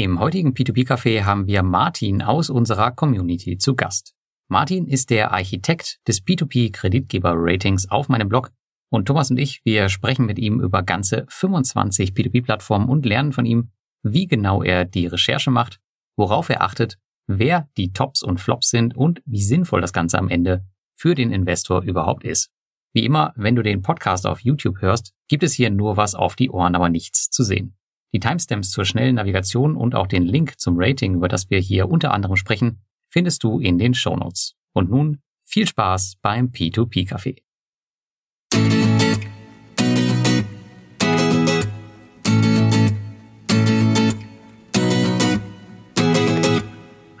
Im heutigen P2P-Café haben wir Martin aus unserer Community zu Gast. Martin ist der Architekt des P2P-Kreditgeber-Ratings auf meinem Blog und Thomas und ich, wir sprechen mit ihm über ganze 25 P2P-Plattformen und lernen von ihm, wie genau er die Recherche macht, worauf er achtet, wer die Tops und Flops sind und wie sinnvoll das Ganze am Ende für den Investor überhaupt ist. Wie immer, wenn du den Podcast auf YouTube hörst, gibt es hier nur was auf die Ohren, aber nichts zu sehen. Die Timestamps zur schnellen Navigation und auch den Link zum Rating, über das wir hier unter anderem sprechen, findest du in den Show Notes. Und nun viel Spaß beim P2P Café.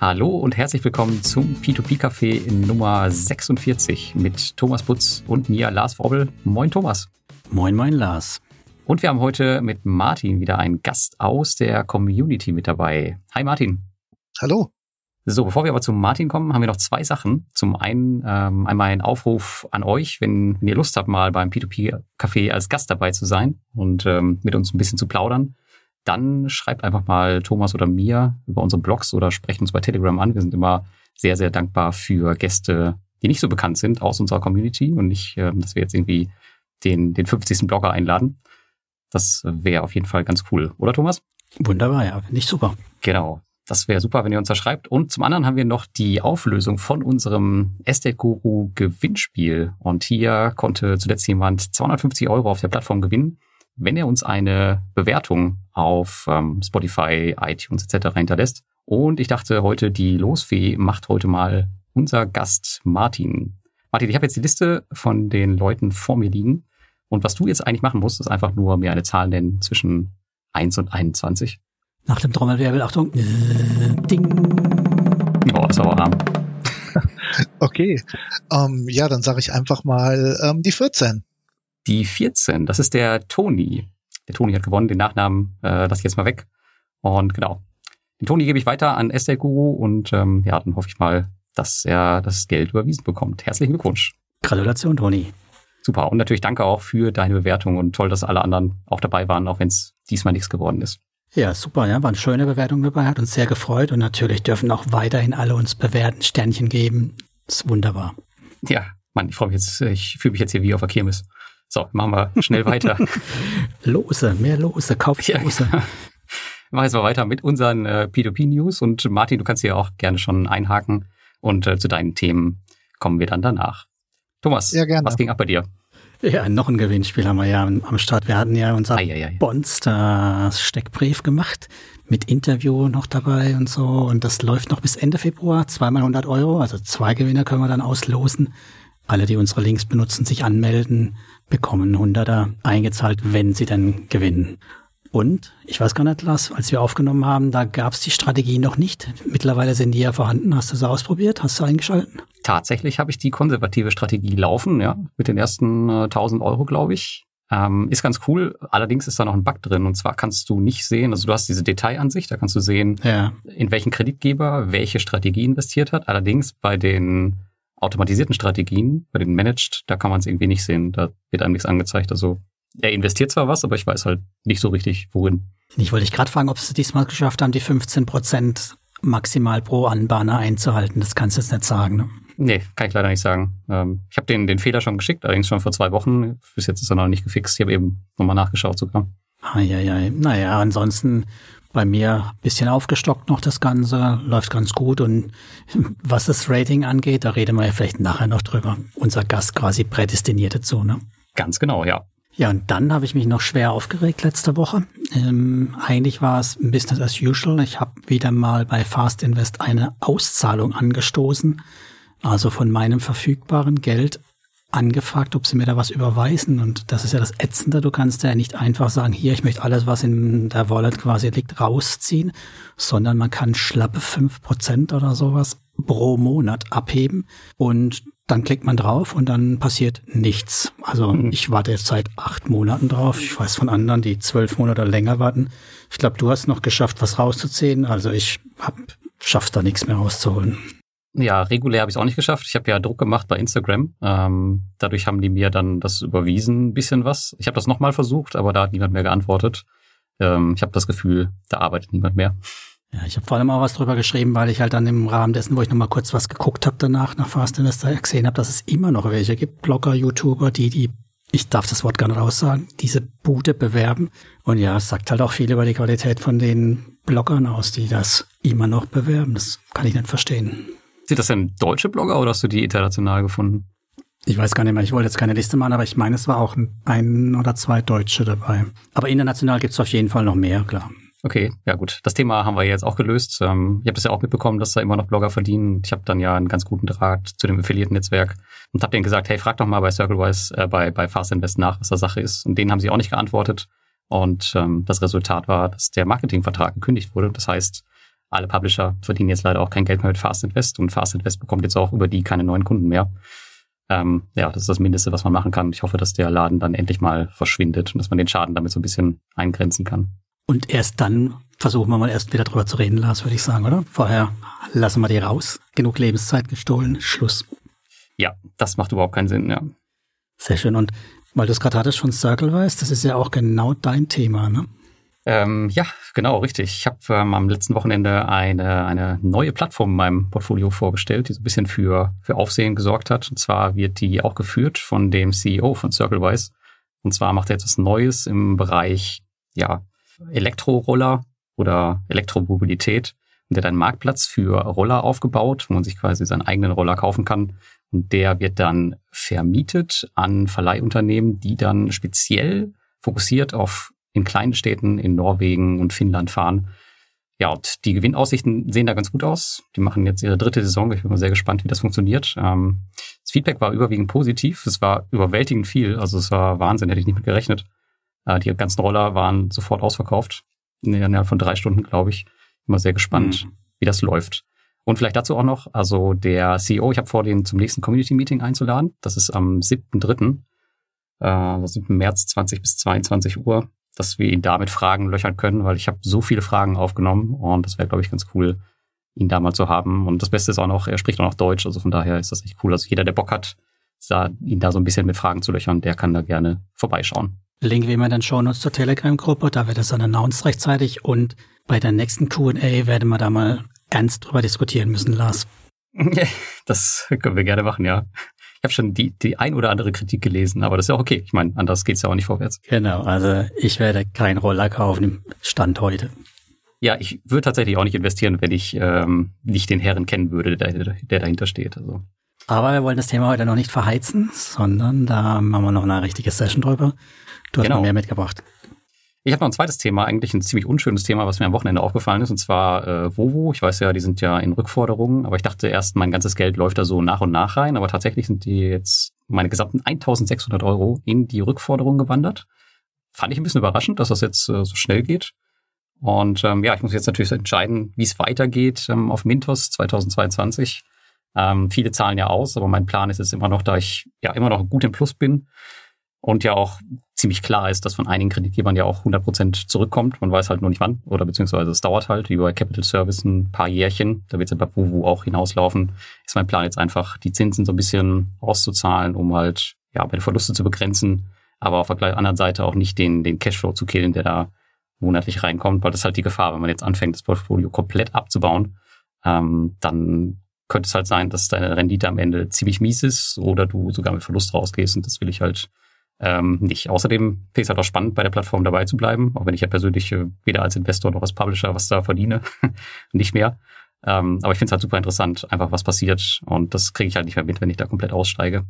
Hallo und herzlich willkommen zum P2P Café Nummer 46 mit Thomas Butz und mir Lars Wobbel. Moin Thomas. Moin, moin Lars. Und wir haben heute mit Martin wieder einen Gast aus der Community mit dabei. Hi Martin. Hallo. So, bevor wir aber zu Martin kommen, haben wir noch zwei Sachen. Zum einen ähm, einmal ein Aufruf an euch, wenn, wenn ihr Lust habt, mal beim P2P-Café als Gast dabei zu sein und ähm, mit uns ein bisschen zu plaudern, dann schreibt einfach mal Thomas oder mir über unsere Blogs oder sprecht uns bei Telegram an. Wir sind immer sehr, sehr dankbar für Gäste, die nicht so bekannt sind aus unserer Community und nicht, äh, dass wir jetzt irgendwie den, den 50. Blogger einladen. Das wäre auf jeden Fall ganz cool, oder Thomas? Wunderbar, ja, finde ich super. Genau. Das wäre super, wenn ihr uns da schreibt. Und zum anderen haben wir noch die Auflösung von unserem Estate Guru Gewinnspiel. Und hier konnte zuletzt jemand 250 Euro auf der Plattform gewinnen, wenn er uns eine Bewertung auf ähm, Spotify, iTunes etc. hinterlässt. Und ich dachte heute, die Losfee macht heute mal unser Gast Martin. Martin, ich habe jetzt die Liste von den Leuten vor mir liegen. Und was du jetzt eigentlich machen musst, ist einfach nur mir eine Zahl nennen zwischen 1 und 21. Nach dem Trommelwirbel, Achtung, ding. Oh, das war arm. okay, ähm, ja, dann sage ich einfach mal ähm, die 14. Die 14, das ist der Toni. Der Toni hat gewonnen, den Nachnamen äh, lasse ich jetzt mal weg. Und genau, den Toni gebe ich weiter an Estate Guru und ähm, ja, dann hoffe ich mal, dass er das Geld überwiesen bekommt. Herzlichen Glückwunsch. Gratulation, Toni. Super. Und natürlich danke auch für deine Bewertung und toll, dass alle anderen auch dabei waren, auch wenn es diesmal nichts geworden ist. Ja, super, ja, waren schöne Bewertungen dabei, hat uns sehr gefreut und natürlich dürfen auch weiterhin alle uns bewerten, Sternchen geben. Ist wunderbar. Ja, Mann, ich freue mich jetzt, ich fühle mich jetzt hier wie auf der Kirmes. So, machen wir schnell weiter. Lose, mehr Lose, kauf ja, Lose. Ja. Wir machen jetzt mal weiter mit unseren äh, P2P-News und Martin, du kannst hier auch gerne schon einhaken und äh, zu deinen Themen kommen wir dann danach. Thomas, was ging ab bei dir? Ja, noch ein Gewinnspiel haben wir ja am Start. Wir hatten ja unser Bonster-Steckbrief gemacht mit Interview noch dabei und so. Und das läuft noch bis Ende Februar. Zweimal 100 Euro. Also zwei Gewinner können wir dann auslosen. Alle, die unsere Links benutzen, sich anmelden, bekommen 100er eingezahlt, wenn sie dann gewinnen. Und ich weiß gar nicht, Lars, als wir aufgenommen haben, da gab es die Strategie noch nicht. Mittlerweile sind die ja vorhanden. Hast du sie ausprobiert? Hast du eingeschalten? Tatsächlich habe ich die konservative Strategie laufen, ja, mit den ersten äh, 1000 Euro, glaube ich. Ähm, ist ganz cool. Allerdings ist da noch ein Bug drin. Und zwar kannst du nicht sehen, also du hast diese Detailansicht, da kannst du sehen, ja. in welchen Kreditgeber welche Strategie investiert hat. Allerdings bei den automatisierten Strategien, bei den Managed, da kann man es irgendwie nicht sehen. Da wird einem nichts angezeigt. Also er investiert zwar was, aber ich weiß halt nicht so richtig, worin. Ich wollte dich gerade fragen, ob sie diesmal geschafft haben, die 15 Prozent maximal pro Anbahner einzuhalten. Das kannst du jetzt nicht sagen, ne? Nee, kann ich leider nicht sagen. Ähm, ich habe den, den Fehler schon geschickt, allerdings schon vor zwei Wochen. Bis jetzt ist er noch nicht gefixt. Ich habe eben nochmal nachgeschaut sogar. Ah, ja, ja. Naja, ansonsten bei mir bisschen aufgestockt noch das Ganze, läuft ganz gut. Und was das Rating angeht, da reden wir ja vielleicht nachher noch drüber. Unser Gast quasi prädestiniert dazu, ne? Ganz genau, ja. Ja, und dann habe ich mich noch schwer aufgeregt letzte Woche. Ähm, eigentlich war es Business as usual. Ich habe wieder mal bei Fast Invest eine Auszahlung angestoßen, also von meinem verfügbaren Geld angefragt, ob sie mir da was überweisen. Und das ist ja das Ätzende. Du kannst ja nicht einfach sagen, hier, ich möchte alles, was in der Wallet quasi liegt, rausziehen, sondern man kann schlappe fünf Prozent oder sowas pro Monat abheben. Und dann klickt man drauf und dann passiert nichts. Also mhm. ich warte jetzt seit acht Monaten drauf. Ich weiß von anderen, die zwölf Monate länger warten. Ich glaube, du hast noch geschafft, was rauszuziehen. Also ich hab, schaff's da nichts mehr rauszuholen. Ja, regulär habe ich es auch nicht geschafft. Ich habe ja Druck gemacht bei Instagram. Ähm, dadurch haben die mir dann das überwiesen, ein bisschen was. Ich habe das nochmal versucht, aber da hat niemand mehr geantwortet. Ähm, ich habe das Gefühl, da arbeitet niemand mehr. Ja, ich habe vor allem auch was drüber geschrieben, weil ich halt dann im Rahmen dessen, wo ich nochmal kurz was geguckt habe danach, nach Fast Investor, gesehen habe, dass es immer noch welche gibt, Blogger, YouTuber, die die, ich darf das Wort gar nicht raussagen, diese Bude bewerben. Und ja, es sagt halt auch viel über die Qualität von den Bloggern aus, die das immer noch bewerben. Das kann ich nicht verstehen. Sind das denn deutsche Blogger oder hast du die international gefunden? Ich weiß gar nicht mehr, ich wollte jetzt keine Liste machen, aber ich meine, es war auch ein oder zwei Deutsche dabei. Aber international gibt es auf jeden Fall noch mehr, klar. Okay, ja gut. Das Thema haben wir jetzt auch gelöst. Ähm, ich habe das ja auch mitbekommen, dass da immer noch Blogger verdienen. Ich habe dann ja einen ganz guten Draht zu dem Affiliate-Netzwerk und habe denen gesagt, hey, frag doch mal bei CircleWise, äh, bei, bei Fast Invest nach, was da Sache ist. Und denen haben sie auch nicht geantwortet. Und ähm, das Resultat war, dass der Marketingvertrag gekündigt wurde. Das heißt, alle Publisher verdienen jetzt leider auch kein Geld mehr mit Fast Invest und Fast Invest bekommt jetzt auch über die keine neuen Kunden mehr. Ähm, ja, das ist das Mindeste, was man machen kann. Ich hoffe, dass der Laden dann endlich mal verschwindet und dass man den Schaden damit so ein bisschen eingrenzen kann. Und erst dann versuchen wir mal erst wieder drüber zu reden, Lars, würde ich sagen, oder? Vorher lassen wir die raus. Genug Lebenszeit gestohlen. Schluss. Ja, das macht überhaupt keinen Sinn, ja. Sehr schön. Und weil du es gerade hattest, schon CircleWise, das ist ja auch genau dein Thema, ne? Ähm, ja, genau, richtig. Ich habe ähm, am letzten Wochenende eine, eine neue Plattform in meinem Portfolio vorgestellt, die so ein bisschen für, für Aufsehen gesorgt hat. Und zwar wird die auch geführt von dem CEO von CircleWise. Und zwar macht er etwas Neues im Bereich, ja, Elektroroller oder Elektromobilität. Und der hat einen Marktplatz für Roller aufgebaut, wo man sich quasi seinen eigenen Roller kaufen kann. Und der wird dann vermietet an Verleihunternehmen, die dann speziell fokussiert auf in kleinen Städten in Norwegen und Finnland fahren. Ja, und die Gewinnaussichten sehen da ganz gut aus. Die machen jetzt ihre dritte Saison. Ich bin mal sehr gespannt, wie das funktioniert. Ähm, das Feedback war überwiegend positiv. Es war überwältigend viel. Also es war Wahnsinn, hätte ich nicht mit gerechnet. Äh, die ganzen Roller waren sofort ausverkauft. Innerhalb von drei Stunden, glaube ich. Immer sehr gespannt, mhm. wie das läuft. Und vielleicht dazu auch noch, also der CEO, ich habe vor, den zum nächsten Community-Meeting einzuladen. Das ist am 7.3., äh, das ist März 20 bis 22 Uhr, dass wir ihn da mit Fragen löchern können, weil ich habe so viele Fragen aufgenommen und das wäre, glaube ich, ganz cool, ihn da mal zu haben. Und das Beste ist auch noch, er spricht auch noch Deutsch, also von daher ist das echt cool. Also jeder, der Bock hat, da, ihn da so ein bisschen mit Fragen zu löchern, der kann da gerne vorbeischauen. Link wie immer in den Shownotes zur Telegram-Gruppe, da wird es dann announced rechtzeitig und bei der nächsten Q&A werden wir da mal ernst drüber diskutieren müssen, Lars. Das können wir gerne machen, ja. Ich habe schon die, die ein oder andere Kritik gelesen, aber das ist ja auch okay. Ich meine, anders geht's ja auch nicht vorwärts. Genau, also ich werde keinen Roller kaufen im Stand heute. Ja, ich würde tatsächlich auch nicht investieren, wenn ich ähm, nicht den Herren kennen würde, der, der dahinter steht. Also. Aber wir wollen das Thema heute noch nicht verheizen, sondern da machen wir noch eine richtige Session drüber. Du hast genau. noch mehr mitgebracht. Ich habe noch ein zweites Thema, eigentlich ein ziemlich unschönes Thema, was mir am Wochenende aufgefallen ist, und zwar äh, Vovo. Ich weiß ja, die sind ja in Rückforderungen, aber ich dachte erst, mein ganzes Geld läuft da so nach und nach rein, aber tatsächlich sind die jetzt meine gesamten 1600 Euro in die Rückforderung gewandert. Fand ich ein bisschen überraschend, dass das jetzt äh, so schnell geht. Und ähm, ja, ich muss jetzt natürlich entscheiden, wie es weitergeht ähm, auf Mintos 2022. Ähm, viele zahlen ja aus, aber mein Plan ist jetzt immer noch, da ich ja immer noch gut im Plus bin, und ja auch ziemlich klar ist, dass von einigen Kreditgebern ja auch 100 Prozent zurückkommt. Man weiß halt nur nicht wann oder beziehungsweise es dauert halt, wie bei Capital Service ein paar Jährchen. Da wird es ja bei Wuvu auch hinauslaufen. Ist mein Plan jetzt einfach, die Zinsen so ein bisschen auszuzahlen, um halt ja bei den Verluste zu begrenzen, aber auf der anderen Seite auch nicht den, den Cashflow zu killen, der da monatlich reinkommt, weil das ist halt die Gefahr, wenn man jetzt anfängt, das Portfolio komplett abzubauen, ähm, dann könnte es halt sein, dass deine Rendite am Ende ziemlich mies ist oder du sogar mit Verlust rausgehst und das will ich halt ähm, nicht. Außerdem finde ich es halt auch spannend, bei der Plattform dabei zu bleiben, auch wenn ich ja persönlich äh, weder als Investor noch als Publisher was da verdiene, nicht mehr. Ähm, aber ich finde es halt super interessant, einfach was passiert und das kriege ich halt nicht mehr mit, wenn ich da komplett aussteige.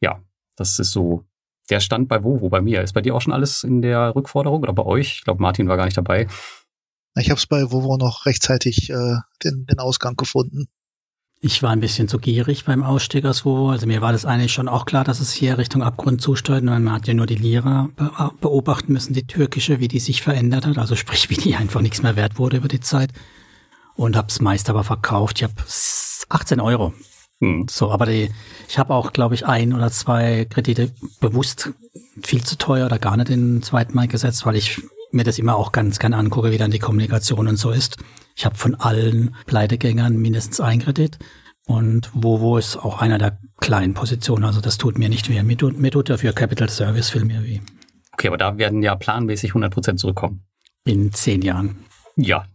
Ja, das ist so der Stand bei Vovo bei mir. Ist bei dir auch schon alles in der Rückforderung oder bei euch? Ich glaube, Martin war gar nicht dabei. Ich habe es bei Vovo noch rechtzeitig äh, den, den Ausgang gefunden. Ich war ein bisschen zu gierig beim Ausstieg aus WoWo. Also mir war das eigentlich schon auch klar, dass es hier Richtung Abgrund zusteuert. Man hat ja nur die Lira beobachten müssen, die türkische, wie die sich verändert hat. Also sprich, wie die einfach nichts mehr wert wurde über die Zeit. Und hab's meist aber verkauft. Ich habe 18 Euro. Hm. So, aber die, ich habe auch, glaube ich, ein oder zwei Kredite bewusst viel zu teuer oder gar nicht in den zweiten Mal gesetzt, weil ich mir das immer auch ganz gerne angucke, wie dann die Kommunikation und so ist. Ich habe von allen Pleitegängern mindestens ein Kredit. Und Vovo ist auch einer der kleinen Positionen. Also das tut mir nicht weh. Mir tut, mir tut dafür Capital Service viel mehr weh. Okay, aber da werden ja planmäßig 100 Prozent zurückkommen. In zehn Jahren. Ja,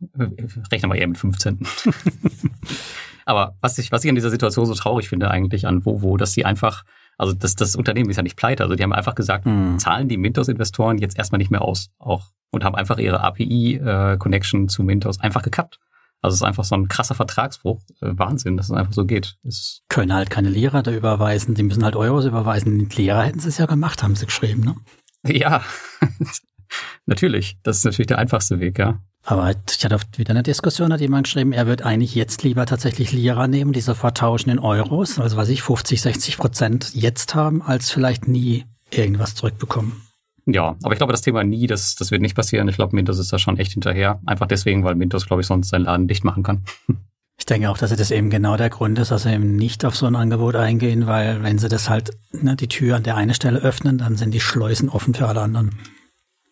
rechne mal eher mit 15. Aber was ich, was ich an dieser Situation so traurig finde eigentlich an Vovo, dass sie einfach, also das, das Unternehmen ist ja nicht pleite, also die haben einfach gesagt, mhm. zahlen die Mintos-Investoren jetzt erstmal nicht mehr aus, auch und haben einfach ihre API-Connection äh, zu Mintos einfach gekappt. Also es ist einfach so ein krasser Vertragsbruch. Äh, Wahnsinn, dass es einfach so geht. Es Können halt keine Lehrer da überweisen, die müssen halt Euros überweisen. Die Lehrer hätten sie es ja gemacht, haben sie geschrieben, ne? Ja, natürlich. Das ist natürlich der einfachste Weg, ja. Aber ich hatte wieder eine Diskussion, hat jemand geschrieben, er wird eigentlich jetzt lieber tatsächlich Lira nehmen, die sofort tauschen in Euros, also was ich 50, 60 Prozent jetzt haben, als vielleicht nie irgendwas zurückbekommen. Ja, aber ich glaube, das Thema nie, das, das wird nicht passieren. Ich glaube, Mintos ist da schon echt hinterher. Einfach deswegen, weil Mintos, glaube ich, sonst seinen Laden dicht machen kann. Ich denke auch, dass das eben genau der Grund ist, dass sie eben nicht auf so ein Angebot eingehen, weil wenn sie das halt, ne, die Tür an der einen Stelle öffnen, dann sind die Schleusen offen für alle anderen.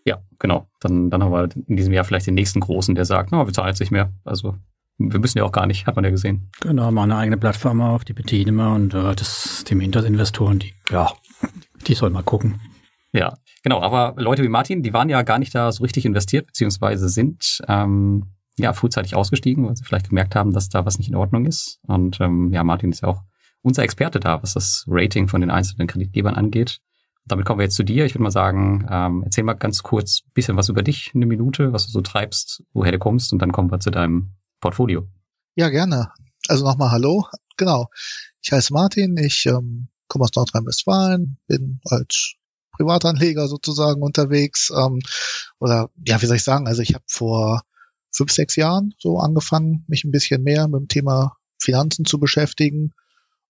Ja, genau. Dann, dann haben wir in diesem Jahr vielleicht den nächsten Großen, der sagt, na, wir zahlen jetzt nicht mehr. Also wir müssen ja auch gar nicht, hat man ja gesehen. Genau, mal eine eigene Plattform auf, die bedienen wir und äh, das, die Mintos-Investoren, die, ja, die sollen mal gucken. Ja, genau. Aber Leute wie Martin, die waren ja gar nicht da so richtig investiert, beziehungsweise sind ähm, ja frühzeitig ausgestiegen, weil sie vielleicht gemerkt haben, dass da was nicht in Ordnung ist. Und ähm, ja, Martin ist ja auch unser Experte da, was das Rating von den einzelnen Kreditgebern angeht. Damit kommen wir jetzt zu dir. Ich würde mal sagen, ähm, erzähl mal ganz kurz ein bisschen was über dich, eine Minute, was du so treibst, woher du kommst und dann kommen wir zu deinem Portfolio. Ja, gerne. Also nochmal Hallo. Genau. Ich heiße Martin, ich ähm, komme aus Nordrhein-Westfalen, bin als Privatanleger sozusagen unterwegs. Ähm, oder ja, wie soll ich sagen? Also ich habe vor fünf, sechs Jahren so angefangen, mich ein bisschen mehr mit dem Thema Finanzen zu beschäftigen.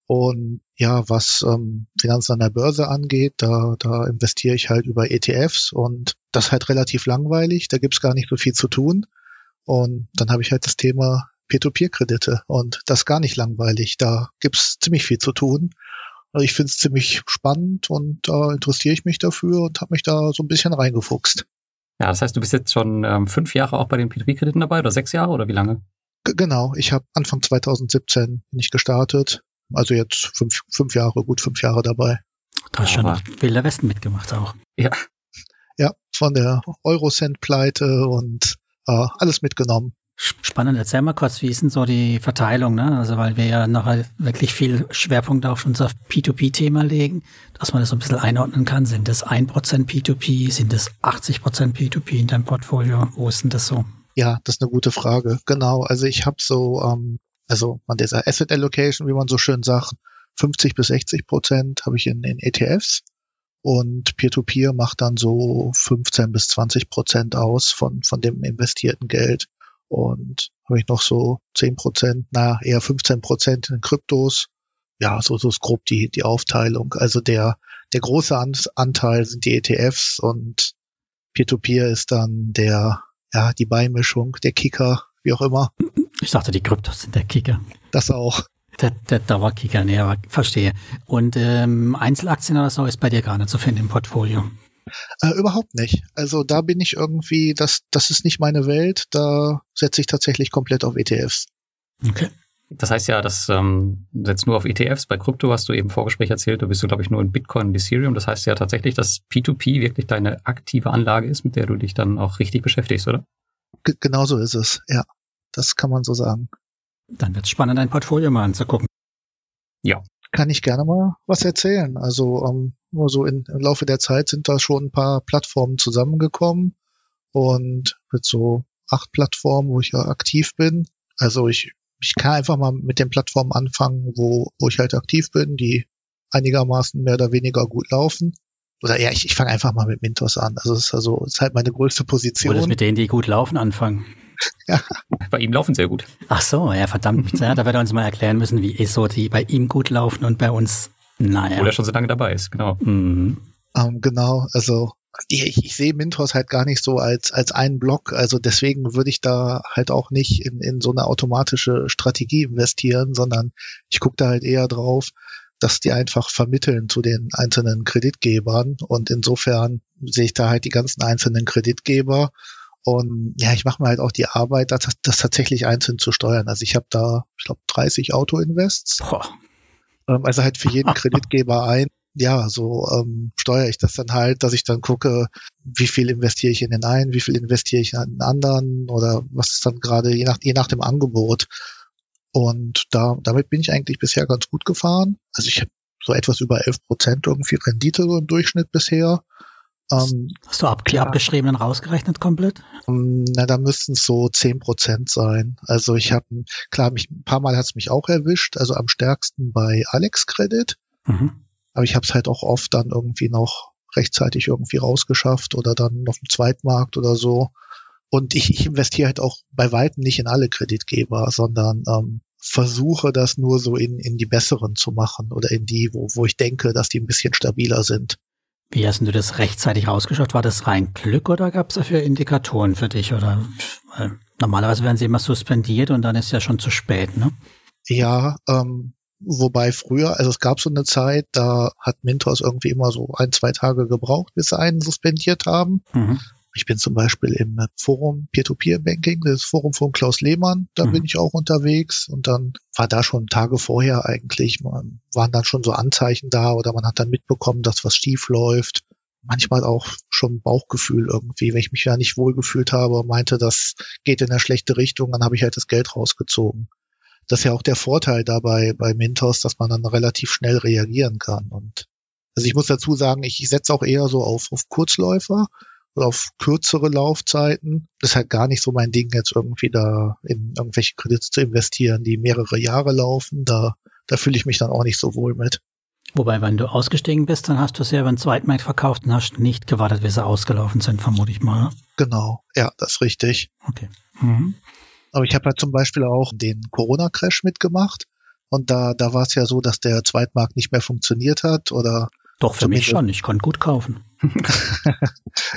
Und ja, was ähm, Finanzen an der Börse angeht, da, da investiere ich halt über ETFs und das ist halt relativ langweilig, da gibt's gar nicht so viel zu tun. Und dann habe ich halt das Thema Peer-to-Peer-Kredite und das ist gar nicht langweilig, da gibt's ziemlich viel zu tun. Also ich finde es ziemlich spannend und da äh, interessiere ich mich dafür und habe mich da so ein bisschen reingefuchst. Ja, das heißt, du bist jetzt schon ähm, fünf Jahre auch bei den P2P-Krediten dabei oder sechs Jahre oder wie lange? G genau, ich habe Anfang 2017 nicht gestartet. Also jetzt fünf, fünf Jahre, gut fünf Jahre dabei. Du hast schon Wilder Westen mitgemacht auch. Ja. Ja, von der Eurocent-Pleite und äh, alles mitgenommen. Spannend, erzähl mal kurz, wie ist denn so die Verteilung, ne? Also weil wir ja noch wirklich viel Schwerpunkt auf unser P2P-Thema legen, dass man das so ein bisschen einordnen kann. Sind das 1% P2P, sind das 80% P2P in deinem Portfolio? Wo ist denn das so? Ja, das ist eine gute Frage. Genau, also ich habe so, ähm, also man dieser Asset Allocation, wie man so schön sagt, 50 bis 60 Prozent habe ich in, in ETFs und Peer-to-Peer -Peer macht dann so 15 bis 20 Prozent aus von, von dem investierten Geld. Und habe ich noch so 10 Prozent, na eher 15 Prozent in Kryptos. Ja, so, so ist grob die, die Aufteilung. Also der, der große Anteil sind die ETFs und Peer-to-Peer -Peer ist dann der, ja, die Beimischung, der Kicker, wie auch immer. Ich dachte, die Kryptos sind der Kicker. Das auch. Der, der Dauerkicker, nee, aber verstehe. Und ähm, Einzelaktien oder so ist bei dir gar nicht zu finden im Portfolio. Äh, überhaupt nicht. Also da bin ich irgendwie, das, das ist nicht meine Welt. Da setze ich tatsächlich komplett auf ETFs. Okay. Das heißt ja, das ähm, setzt nur auf ETFs. Bei Krypto hast du eben im Vorgespräch erzählt, du bist du, glaube ich, nur in Bitcoin und Ethereum. Das heißt ja tatsächlich, dass P2P wirklich deine aktive Anlage ist, mit der du dich dann auch richtig beschäftigst, oder? G genau so ist es, ja. Das kann man so sagen. Dann wird es spannend, dein Portfolio mal anzugucken. Ja. Kann ich gerne mal was erzählen. Also ähm, nur so in, im Laufe der Zeit sind da schon ein paar Plattformen zusammengekommen und mit so acht Plattformen, wo ich ja aktiv bin. Also ich, ich kann einfach mal mit den Plattformen anfangen, wo, wo ich halt aktiv bin, die einigermaßen mehr oder weniger gut laufen. Oder ja, ich, ich fange einfach mal mit Mintos an. Also es ist also es ist halt meine größte Position. Oder mit denen, die gut laufen, anfangen. Ja. Bei ihm laufen sehr gut. Ach so, ja, verdammt. ja, da wird er uns mal erklären müssen, wie ist so die bei ihm gut laufen und bei uns naja. Oder schon so lange dabei ist, genau. Mhm. Um, genau, also ich, ich sehe Mintos halt gar nicht so als, als einen Block. Also deswegen würde ich da halt auch nicht in, in so eine automatische Strategie investieren, sondern ich gucke da halt eher drauf, dass die einfach vermitteln zu den einzelnen Kreditgebern. Und insofern sehe ich da halt die ganzen einzelnen Kreditgeber. Und ja, ich mache mir halt auch die Arbeit, das, das tatsächlich einzeln zu steuern. Also ich habe da, ich glaube, 30 Auto-Invests. Ähm, also halt für jeden Kreditgeber ein. ja, so ähm, steuere ich das dann halt, dass ich dann gucke, wie viel investiere ich in den einen, wie viel investiere ich in den anderen oder was ist dann gerade je nach, je nach dem Angebot. Und da, damit bin ich eigentlich bisher ganz gut gefahren. Also ich habe so etwas über 11 Prozent irgendwie Rendite so im Durchschnitt bisher. Ähm, Hast du ab, die abgeschriebenen rausgerechnet komplett? Ähm, na, da müssten es so 10 Prozent sein. Also ich habe, klar, mich, ein paar Mal hat es mich auch erwischt, also am stärksten bei Alex Credit. Mhm. Aber ich habe es halt auch oft dann irgendwie noch rechtzeitig irgendwie rausgeschafft oder dann auf dem Zweitmarkt oder so. Und ich, ich investiere halt auch bei weitem nicht in alle Kreditgeber, sondern ähm, versuche das nur so in, in die besseren zu machen oder in die, wo, wo ich denke, dass die ein bisschen stabiler sind. Wie hast du das rechtzeitig rausgeschaut? War das rein Glück oder gab es dafür Indikatoren für dich? Oder normalerweise werden sie immer suspendiert und dann ist ja schon zu spät, ne? Ja, ähm, wobei früher, also es gab so eine Zeit, da hat Mintos irgendwie immer so ein, zwei Tage gebraucht, bis sie einen suspendiert haben. Mhm. Ich bin zum Beispiel im Forum Peer-to-Peer-Banking, das Forum von Klaus Lehmann, da mhm. bin ich auch unterwegs und dann war da schon Tage vorher eigentlich, man, waren dann schon so Anzeichen da oder man hat dann mitbekommen, dass was schief läuft. Manchmal auch schon Bauchgefühl irgendwie, wenn ich mich ja nicht wohlgefühlt habe und meinte, das geht in eine schlechte Richtung, dann habe ich halt das Geld rausgezogen. Das ist ja auch der Vorteil dabei bei Mintos, dass man dann relativ schnell reagieren kann. Und also ich muss dazu sagen, ich, ich setze auch eher so auf, auf Kurzläufer auf kürzere Laufzeiten. Das ist halt gar nicht so mein Ding, jetzt irgendwie da in irgendwelche Kredite zu investieren, die mehrere Jahre laufen. Da, da fühle ich mich dann auch nicht so wohl mit. Wobei, wenn du ausgestiegen bist, dann hast du es ja über den Zweitmarkt verkauft und hast nicht gewartet, bis sie ausgelaufen sind, vermute ich mal. Genau, ja, das ist richtig. Okay. Mhm. Aber ich habe halt zum Beispiel auch den Corona-Crash mitgemacht. Und da, da war es ja so, dass der Zweitmarkt nicht mehr funktioniert hat oder doch, für mich schon. Ich konnte gut kaufen.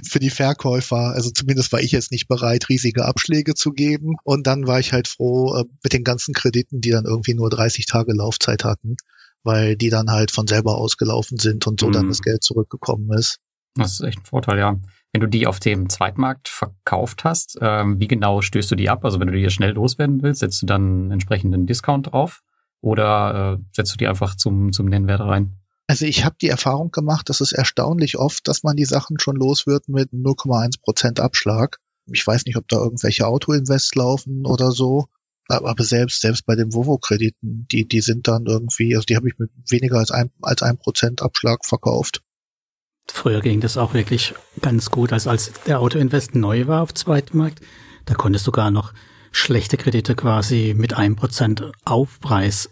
für die Verkäufer, also zumindest war ich jetzt nicht bereit, riesige Abschläge zu geben. Und dann war ich halt froh äh, mit den ganzen Krediten, die dann irgendwie nur 30 Tage Laufzeit hatten, weil die dann halt von selber ausgelaufen sind und so mhm. dann das Geld zurückgekommen ist. Das ist echt ein Vorteil, ja. Wenn du die auf dem Zweitmarkt verkauft hast, ähm, wie genau stößt du die ab? Also wenn du die schnell loswerden willst, setzt du dann einen entsprechenden Discount drauf oder äh, setzt du die einfach zum, zum Nennwert rein? Also ich habe die Erfahrung gemacht, dass es erstaunlich oft, dass man die Sachen schon los wird mit 0,1 Prozent Abschlag. Ich weiß nicht, ob da irgendwelche Autoinvest laufen oder so. Aber selbst, selbst bei den Vovo-Krediten, die, die sind dann irgendwie, also die habe ich mit weniger als ein, als ein Prozent Abschlag verkauft. Früher ging das auch wirklich ganz gut, als, als der Autoinvest neu war auf Zweitmarkt. Da konntest du gar noch schlechte Kredite quasi mit einem Prozent Aufpreis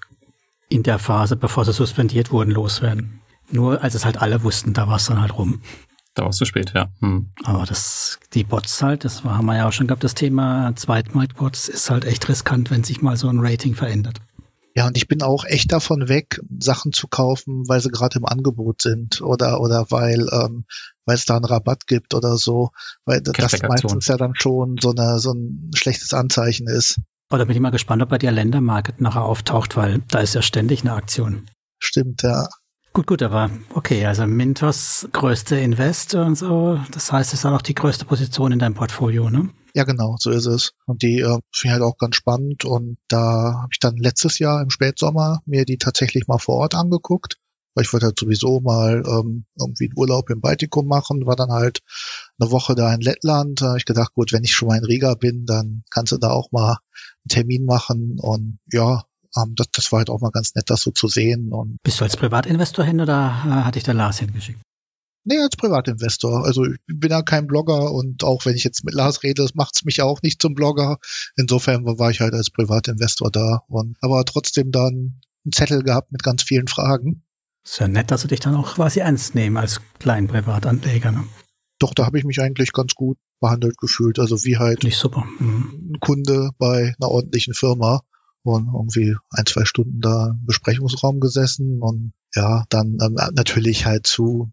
in der Phase, bevor sie suspendiert wurden, loswerden. Nur als es halt alle wussten, da war es dann halt rum. Da war es zu spät, ja. Hm. Aber das, die Bots halt, das haben wir ja auch schon gehabt, das Thema Zweitmarktbots ist halt echt riskant, wenn sich mal so ein Rating verändert. Ja, und ich bin auch echt davon weg, Sachen zu kaufen, weil sie gerade im Angebot sind oder oder weil ähm, weil es da einen Rabatt gibt oder so, weil das meistens ja dann schon so eine so ein schlechtes Anzeichen ist. Oder bin ich mal gespannt, ob bei dir Ländermarket nachher auftaucht, weil da ist ja ständig eine Aktion. Stimmt, ja. Gut, gut, aber okay, also Mintos größte Invest und so, das heißt, es ist auch die größte Position in deinem Portfolio, ne? Ja, genau, so ist es. Und die äh, finde ich halt auch ganz spannend. Und da habe ich dann letztes Jahr im Spätsommer mir die tatsächlich mal vor Ort angeguckt weil ich wollte halt sowieso mal ähm, irgendwie einen Urlaub im Baltikum machen, war dann halt eine Woche da in Lettland. Da habe ich gedacht, gut, wenn ich schon mal in Riga bin, dann kannst du da auch mal einen Termin machen und ja, ähm, das, das war halt auch mal ganz nett, das so zu sehen. Und Bist du als Privatinvestor hin oder äh, hatte ich da Lars hingeschickt? Nee, als Privatinvestor. Also ich bin ja kein Blogger und auch wenn ich jetzt mit Lars rede, macht es mich ja auch nicht zum Blogger. Insofern war ich halt als Privatinvestor da und aber trotzdem dann einen Zettel gehabt mit ganz vielen Fragen. Ist ja nett, dass sie dich dann auch quasi ernst nehmen als kleinen Privatanleger. Ne? Doch, da habe ich mich eigentlich ganz gut behandelt gefühlt. Also wie halt Nicht super. Mhm. ein Kunde bei einer ordentlichen Firma und irgendwie ein, zwei Stunden da im Besprechungsraum gesessen und ja, dann ähm, natürlich halt zu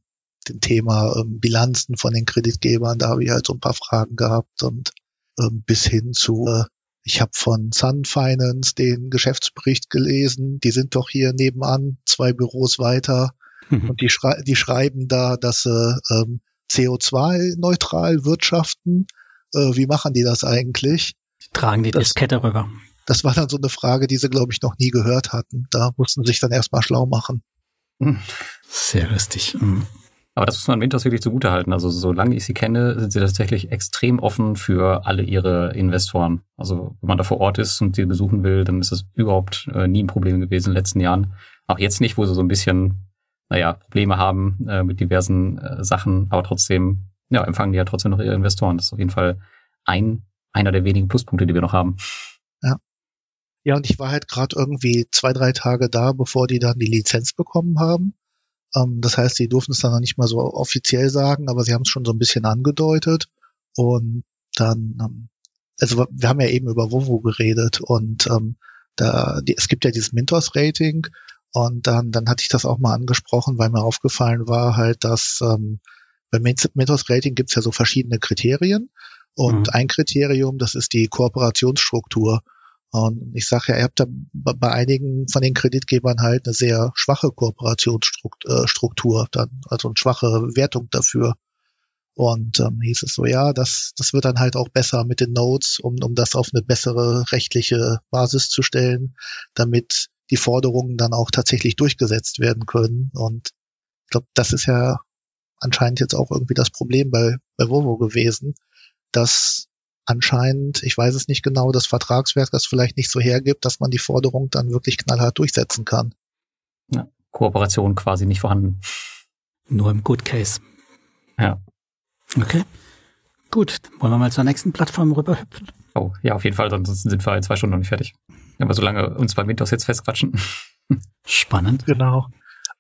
dem Thema ähm, Bilanzen von den Kreditgebern, da habe ich halt so ein paar Fragen gehabt und ähm, bis hin zu äh, ich habe von Sun Finance den Geschäftsbericht gelesen. Die sind doch hier nebenan, zwei Büros weiter. Mhm. Und die, schrei die schreiben da, dass sie ähm, CO2-neutral wirtschaften. Äh, wie machen die das eigentlich? Tragen die das, Diskette rüber. Das war dann so eine Frage, die sie, glaube ich, noch nie gehört hatten. Da mussten sie sich dann erstmal schlau machen. Hm. Sehr lustig. Mhm. Aber das muss man Mintos wirklich zugutehalten. Also solange ich sie kenne, sind sie tatsächlich extrem offen für alle ihre Investoren. Also wenn man da vor Ort ist und sie besuchen will, dann ist das überhaupt äh, nie ein Problem gewesen in den letzten Jahren. Auch jetzt nicht, wo sie so ein bisschen, naja, Probleme haben äh, mit diversen äh, Sachen, aber trotzdem, ja, empfangen die ja trotzdem noch ihre Investoren. Das ist auf jeden Fall ein, einer der wenigen Pluspunkte, die wir noch haben. Ja. Ja, und ich war halt gerade irgendwie zwei, drei Tage da, bevor die dann die Lizenz bekommen haben. Ähm, das heißt, sie durften es dann noch nicht mal so offiziell sagen, aber sie haben es schon so ein bisschen angedeutet. Und dann, ähm, also wir haben ja eben über Vovo geredet und ähm, da, die, es gibt ja dieses Mintos-Rating und dann, dann hatte ich das auch mal angesprochen, weil mir aufgefallen war halt, dass ähm, beim Mintos-Rating gibt es ja so verschiedene Kriterien und mhm. ein Kriterium, das ist die Kooperationsstruktur. Und ich sage ja, ihr habt da bei einigen von den Kreditgebern halt eine sehr schwache Kooperationsstruktur, äh, dann, also eine schwache Wertung dafür. Und ähm, hieß es so, ja, das, das wird dann halt auch besser mit den Notes, um, um das auf eine bessere rechtliche Basis zu stellen, damit die Forderungen dann auch tatsächlich durchgesetzt werden können. Und ich glaube, das ist ja anscheinend jetzt auch irgendwie das Problem bei, bei Volvo gewesen, dass anscheinend, ich weiß es nicht genau, das Vertragswerk das vielleicht nicht so hergibt, dass man die Forderung dann wirklich knallhart durchsetzen kann. Ja, Kooperation quasi nicht vorhanden. Nur im Good Case. Ja. Okay. Gut, wollen wir mal zur nächsten Plattform rüberhüpfen? Oh, ja, auf jeden Fall, sonst sind wir in zwei Stunden noch nicht fertig. Aber solange uns bei Windows jetzt festquatschen. Spannend. Genau.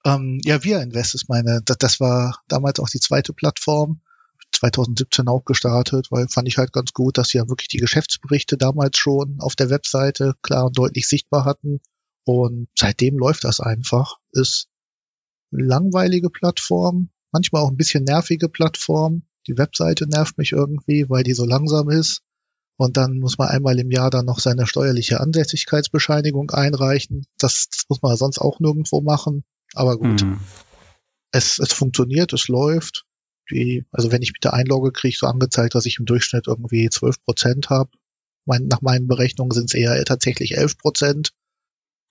Ähm, ja, Via Invest ist meine, das, das war damals auch die zweite Plattform. 2017 auch gestartet, weil fand ich halt ganz gut, dass sie ja wirklich die Geschäftsberichte damals schon auf der Webseite klar und deutlich sichtbar hatten. Und seitdem läuft das einfach. Ist eine langweilige Plattform, manchmal auch ein bisschen nervige Plattform. Die Webseite nervt mich irgendwie, weil die so langsam ist. Und dann muss man einmal im Jahr dann noch seine steuerliche Ansässigkeitsbescheinigung einreichen. Das, das muss man sonst auch nirgendwo machen. Aber gut. Mhm. Es, es funktioniert, es läuft die, also wenn ich mich da einlogge, kriege ich so angezeigt, dass ich im Durchschnitt irgendwie 12 Prozent habe. Mein, nach meinen Berechnungen sind es eher tatsächlich 11 Prozent.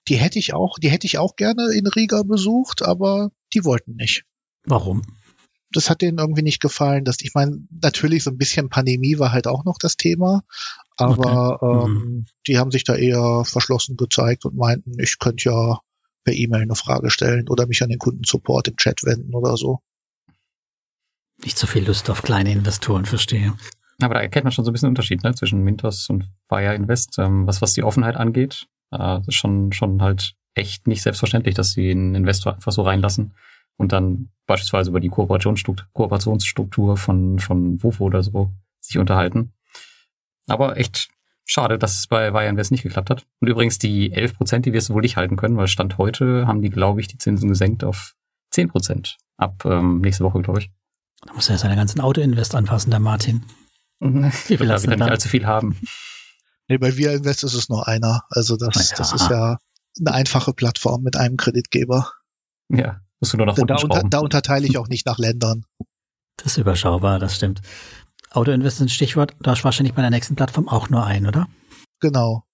Die hätte ich auch, die hätte ich auch gerne in Riga besucht, aber die wollten nicht. Warum? Das hat denen irgendwie nicht gefallen. Dass, ich meine, natürlich so ein bisschen Pandemie war halt auch noch das Thema, aber okay. mhm. ähm, die haben sich da eher verschlossen gezeigt und meinten, ich könnte ja per E-Mail eine Frage stellen oder mich an den Kundensupport im Chat wenden oder so nicht so viel Lust auf kleine Investoren, verstehe. Aber da erkennt man schon so ein bisschen Unterschied ne, zwischen Mintos und Fire Invest, ähm, was, was die Offenheit angeht. Äh, ist schon, schon halt echt nicht selbstverständlich, dass sie einen Investor einfach so reinlassen und dann beispielsweise über die Kooperationsstruktur, Kooperationsstruktur von, von Wofo oder so sich unterhalten. Aber echt schade, dass es bei Invest nicht geklappt hat. Und übrigens die 11 Prozent, die wir es wohl nicht halten können, weil Stand heute haben die, glaube ich, die Zinsen gesenkt auf 10 Prozent. Ab ähm, nächste Woche, glaube ich. Da muss er seine ganzen Auto-Invest anfassen, der Martin. Wie viel lassen wir nicht allzu viel haben. Nee, bei Via Invest ist es nur einer. Also das, ja. das ist ja eine einfache Plattform mit einem Kreditgeber. Ja, musst du nur nach unten da, unter, da unterteile ich auch nicht nach Ländern. Das ist überschaubar, das stimmt. Auto-Invest ist ein Stichwort. Du hast wahrscheinlich bei der nächsten Plattform auch nur einen, oder? Genau.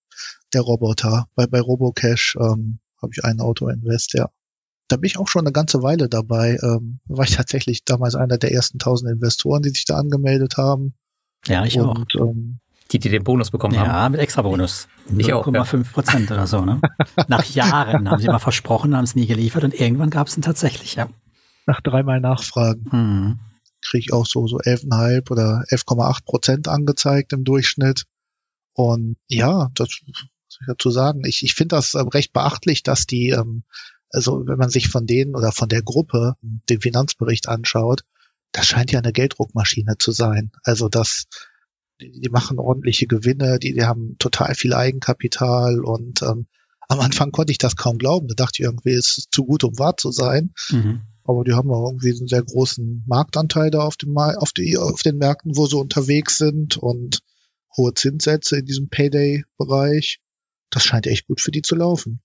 Der Roboter. Bei, bei Robocash ähm, habe ich einen Auto-Invest, ja da bin ich auch schon eine ganze Weile dabei. Ähm, war ich tatsächlich damals einer der ersten tausend Investoren, die sich da angemeldet haben. Ja, ich Und, auch. Ähm, die, die den Bonus bekommen ja, haben. Ja, mit extra Bonus. Ich auch. 0,5 Prozent ja. oder so, ne? Nach Jahren haben sie mal versprochen, haben es nie geliefert und irgendwann gab es ihn tatsächlich, ja. Nach dreimal Nachfragen. Mhm. Kriege ich auch so, so 11,5 oder 11,8 Prozent angezeigt im Durchschnitt. Und ja, das soll ich dazu sagen. Ich, ich finde das recht beachtlich, dass die ähm, also wenn man sich von denen oder von der Gruppe den Finanzbericht anschaut, das scheint ja eine Gelddruckmaschine zu sein. Also das, die, machen ordentliche Gewinne, die, die haben total viel Eigenkapital und ähm, am Anfang konnte ich das kaum glauben. Da dachte ich irgendwie, es ist zu gut, um wahr zu sein. Mhm. Aber die haben auch irgendwie einen sehr großen Marktanteil da auf, dem, auf, die, auf den Märkten, wo sie unterwegs sind und hohe Zinssätze in diesem Payday-Bereich. Das scheint echt gut für die zu laufen.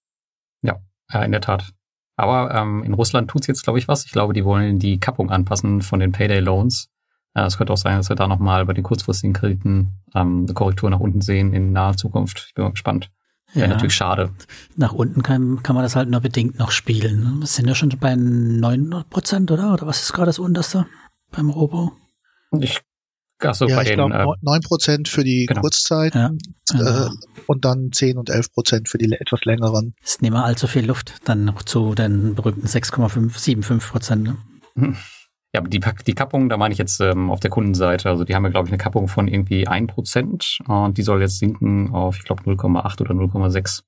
Ja, ja, in der Tat. Aber ähm, in Russland tut's jetzt, glaube ich, was. Ich glaube, die wollen die Kappung anpassen von den Payday Loans. Äh, es könnte auch sein, dass wir da nochmal bei den kurzfristigen Krediten ähm, eine Korrektur nach unten sehen in naher Zukunft. Ich bin mal gespannt. Wäre ja. natürlich schade. Nach unten kann, kann man das halt nur bedingt noch spielen. Wir sind ja schon bei 900 Prozent, oder? Oder was ist gerade das unterste beim Robo? Ich Achso, ja, bei ich den, glaube, äh, 9% für die genau. Kurzzeiten Ja. äh, und dann 10 und 11% für die etwas längeren. Ist nicht mehr allzu viel Luft dann noch zu den berühmten 6,575 Prozent. Ne? ja, aber die, die Kappung, da meine ich jetzt ähm, auf der Kundenseite, also die haben ja, glaube ich, eine Kappung von irgendwie 1% und die soll jetzt sinken auf, ich glaube, 0,8 oder 0,6.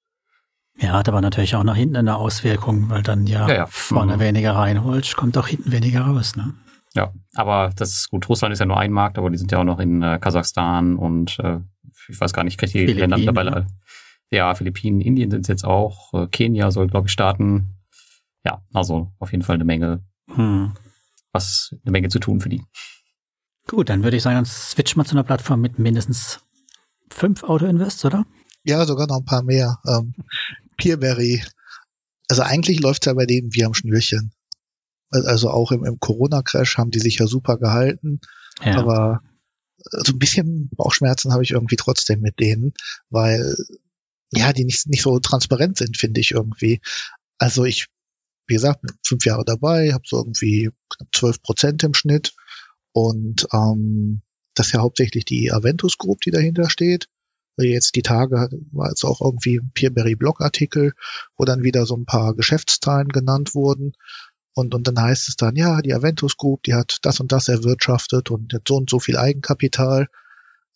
Ja, hat aber natürlich auch nach hinten eine Auswirkung, weil dann ja, Ja, ja. vorne Mhm. weniger reinholt, kommt auch hinten weniger raus. Ne? Ja, aber das ist gut. Russland ist ja nur ein Markt, aber die sind ja auch noch in äh, Kasachstan und äh, ich weiß gar nicht, kriegt die Länder dabei. ne? Ja, Philippinen, Indien sind jetzt auch. Äh, Kenia soll, glaube ich, starten. Ja, also auf jeden Fall eine Menge, Hm. was eine Menge zu tun für die. Gut, dann würde ich sagen, dann switchen wir zu einer Plattform mit mindestens fünf Auto-Invests, oder? Ja, sogar noch ein paar mehr. Ähm, Peerberry. Also eigentlich läuft's ja bei denen wie am Schnürchen. Al- Also auch im, im Corona-Crash haben die sich ja super gehalten. Ja. Aber äh, so ein bisschen Bauchschmerzen habe ich irgendwie trotzdem mit denen, weil ja, die nicht, nicht so transparent sind, finde ich irgendwie. Also ich, wie gesagt, fünf Jahre dabei, habe so irgendwie knapp 12 Prozent im Schnitt und ähm, das ist ja hauptsächlich die Aventus Group, die dahinter steht. Jetzt die Tage war jetzt auch irgendwie ein Peerberry Blogartikel, wo dann wieder so ein paar Geschäftszahlen genannt wurden. Und, und dann heißt es dann, ja, die Aventus Group, die hat das und das erwirtschaftet und hat so und so viel Eigenkapital.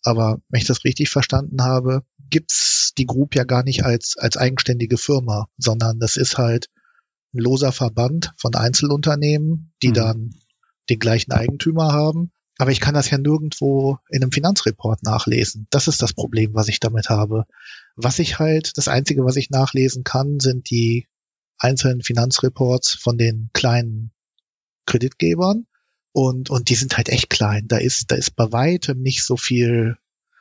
Aber wenn ich das richtig verstanden habe, gibt's die Group ja gar nicht als, als eigenständige Firma, sondern das ist halt ein loser Verband von Einzelunternehmen, die Mhm. dann den gleichen Eigentümer haben. Aber ich kann das ja nirgendwo in einem Finanzreport nachlesen. Das ist das Problem, was ich damit habe. Was ich halt, das Einzige, was ich nachlesen kann, sind die einzelnen Finanzreports von den kleinen Kreditgebern. Und, und die sind halt echt klein. Da ist, da ist bei weitem nicht so viel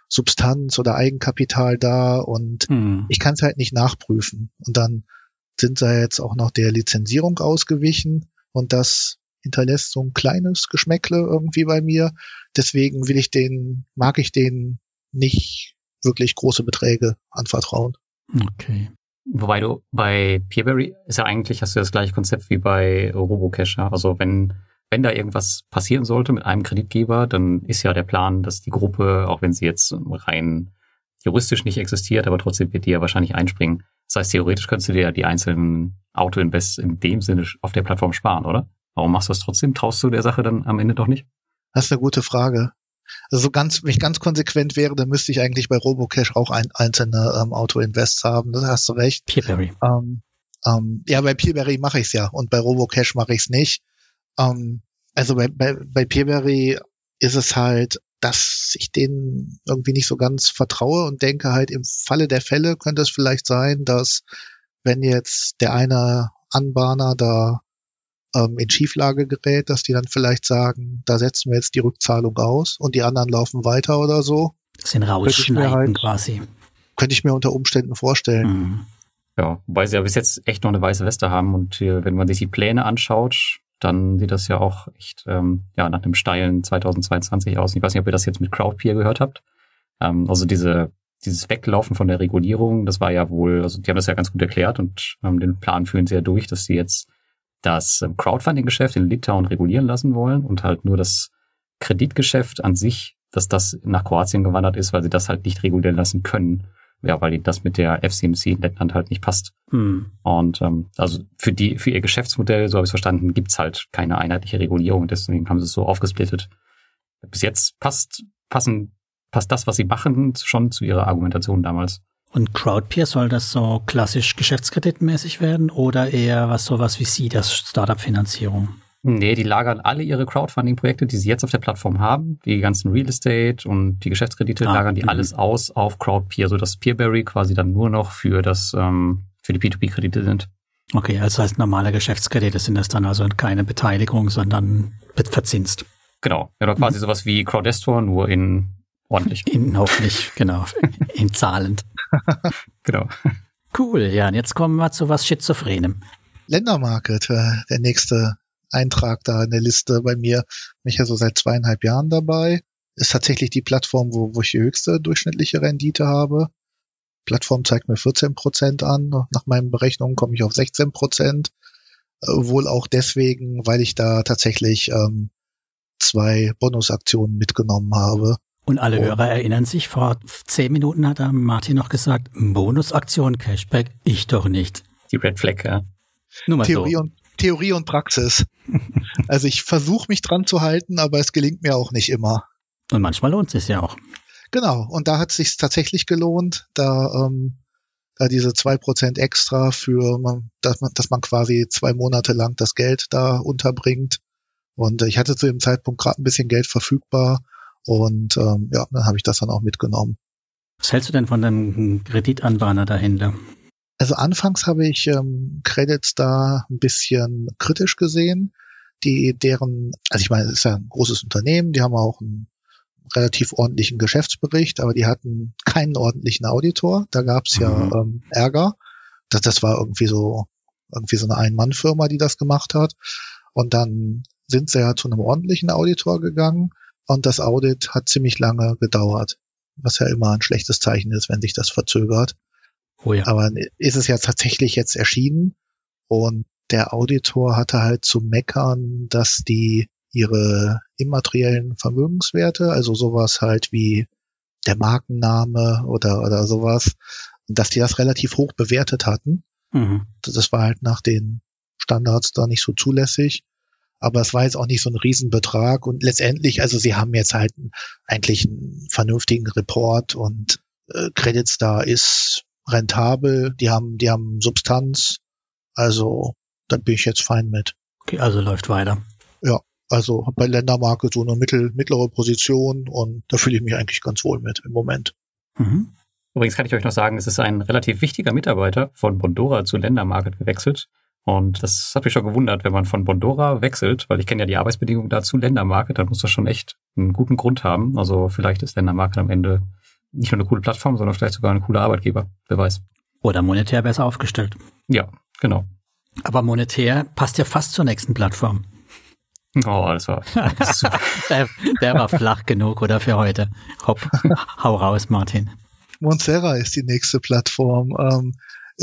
Substanz oder Eigenkapital da und Hm. ich kann es halt nicht nachprüfen. Und dann sind sie jetzt auch noch der Lizenzierung ausgewichen und das hinterlässt so ein kleines Geschmäckle irgendwie bei mir. Deswegen will ich den, mag ich den nicht wirklich große Beträge anvertrauen. Okay. Wobei du bei Peerberry ist ja eigentlich, hast du das gleiche Konzept wie bei Robocash. ja. Also wenn, wenn da irgendwas passieren sollte mit einem Kreditgeber, dann ist ja der Plan, dass die Gruppe, auch wenn sie jetzt rein juristisch nicht existiert, aber trotzdem wird die ja wahrscheinlich einspringen. Das heißt, theoretisch könntest du dir ja die einzelnen Auto-Invests in dem Sinne auf der Plattform sparen, oder? Warum machst du das trotzdem? Traust du der Sache dann am Ende doch nicht? Das ist eine gute Frage. Also so ganz, wenn ich ganz konsequent wäre, dann müsste ich eigentlich bei Robocash auch ein, einzelne ähm, Auto-Invests haben. Das hast du recht. Peerberry. Ähm, ähm, ja, bei Peerberry mache ich es ja und bei Robocash mache ich es nicht. Ähm, also bei, bei, bei Peerberry ist es halt, dass ich denen irgendwie nicht so ganz vertraue und denke halt im Falle der Fälle könnte es vielleicht sein, dass wenn jetzt der eine Anbahner da ähm, in Schieflage gerät, dass die dann vielleicht sagen, da setzen wir jetzt die Rückzahlung aus und die anderen laufen weiter oder so. Das sind Rausschneiden halt- quasi. Könnte ich mir unter Umständen vorstellen. Hm. Ja, wobei sie ja bis jetzt echt noch eine weiße Weste haben und äh, wenn man sich die Pläne anschaut, dann sieht das ja auch echt ähm, ja nach einem steilen 2022 aus. Ich weiß nicht, ob ihr das jetzt mit Crowdpeer gehört habt. Ähm, also diese dieses Weglaufen von der Regulierung, das war ja wohl, also die haben das ja ganz gut erklärt und ähm, den Plan führen sie ja durch, dass sie jetzt das ähm, Crowdfunding-Geschäft in Litauen regulieren lassen wollen und halt nur das Kreditgeschäft an sich, dass das nach Kroatien gewandert ist, weil sie das halt nicht regulieren lassen können. Ja, weil das mit der FCMC in Lettland halt nicht passt. Hm. Und ähm, also für die, für ihr Geschäftsmodell, so habe ich es verstanden, gibt's halt keine einheitliche Regulierung. Deswegen haben sie es so aufgesplittet. Bis jetzt passt, passen, passt das, was sie machen, schon zu ihrer Argumentation damals. Und Crowdpeer soll das so klassisch geschäftskreditmäßig werden oder eher was sowas wie Sie, das Startup-Finanzierung? Nee, die lagern alle ihre Crowdfunding-Projekte, die sie jetzt auf der Plattform haben, die ganzen Real Estate und die Geschäftskredite, Ah, lagern die mhm. alles aus auf Crowdpeer, sodass Peerberry quasi dann nur noch für das, ähm, für die P2P-Kredite sind. Okay, also das heißt normale Geschäftskredite sind das dann also keine Beteiligung, sondern verzinst. Genau. Ja, oder quasi sowas wie Crowdestor, nur in ordentlich. In hoffentlich, genau, in zahlend. Genau. Cool, ja, und jetzt kommen wir zu was Schizophrenem. Ländermarket, äh, der nächste Eintrag da in der Liste bei mir. Bin ich ja so seit zweieinhalb Jahren dabei. Ist tatsächlich die Plattform, wo, wo ich die höchste durchschnittliche Rendite habe. Plattform zeigt mir 14 Prozent an. Nach meinen Berechnungen komme ich auf 16 Prozent. Äh, wohl auch deswegen, weil ich da tatsächlich ähm, zwei Bonusaktionen mitgenommen habe. Und alle und, Hörer erinnern sich, vor zehn Minuten hat er Martin noch gesagt, Bonusaktion, Cashback, ich doch nicht. Die Red Flag, ja. Nur mal Theorie, so. und, Theorie und Praxis. also ich versuche mich dran zu halten, aber es gelingt mir auch nicht immer. Und manchmal lohnt es sich ja auch. Genau, und da hat es sich tatsächlich gelohnt, da, ähm, da diese zwei Prozent extra für, dass man, dass man quasi zwei Monate lang das Geld da unterbringt. Und ich hatte zu dem Zeitpunkt gerade ein bisschen Geld verfügbar und ähm, ja, dann habe ich das dann auch mitgenommen. Was hältst du denn von dem Kreditanbahner dahinter? Also anfangs habe ich ähm, Credits da ein bisschen kritisch gesehen. Die deren, also ich meine, es ist ja ein großes Unternehmen, die haben auch einen relativ ordentlichen Geschäftsbericht, aber die hatten keinen ordentlichen Auditor. Da gab es ja mhm. ähm, Ärger. Das, das war irgendwie so irgendwie so eine Ein-Mann-Firma, die das gemacht hat. Und dann sind sie ja zu einem ordentlichen Auditor gegangen und das Audit hat ziemlich lange gedauert, was ja immer ein schlechtes Zeichen ist, wenn sich das verzögert. Oh ja. Aber ist es ja tatsächlich jetzt erschienen und der Auditor hatte halt zu meckern, dass die ihre immateriellen Vermögenswerte, also sowas halt wie der Markenname oder, oder sowas, dass die das relativ hoch bewertet hatten. Mhm. Das war halt nach den Standards da nicht so zulässig. Aber es war jetzt auch nicht so ein Riesenbetrag und letztendlich, also sie haben jetzt halt eigentlich einen vernünftigen Report und äh, Credits da ist rentabel, die haben, die haben Substanz, also da bin ich jetzt fein mit. Okay, also läuft weiter. Ja, also bei Ländermarke so eine mittel, mittlere Position und da fühle ich mich eigentlich ganz wohl mit im Moment. Mhm. Übrigens kann ich euch noch sagen, es ist ein relativ wichtiger Mitarbeiter von Bondora zu Ländermarket gewechselt. Und das hat mich schon gewundert, wenn man von Bondora wechselt, weil ich kenne ja die Arbeitsbedingungen da zu Ländermarket, dann muss das schon echt einen guten Grund haben. Also vielleicht ist Ländermarket am Ende nicht nur eine coole Plattform, sondern vielleicht sogar ein cooler Arbeitgeber. Wer weiß. Oder monetär besser aufgestellt. Ja, genau. Aber monetär passt ja fast zur nächsten Plattform. Oh, das war super. der, der, war flach genug, oder für heute? Hopp, hau raus, Martin. Montserra ist die nächste Plattform. Ähm,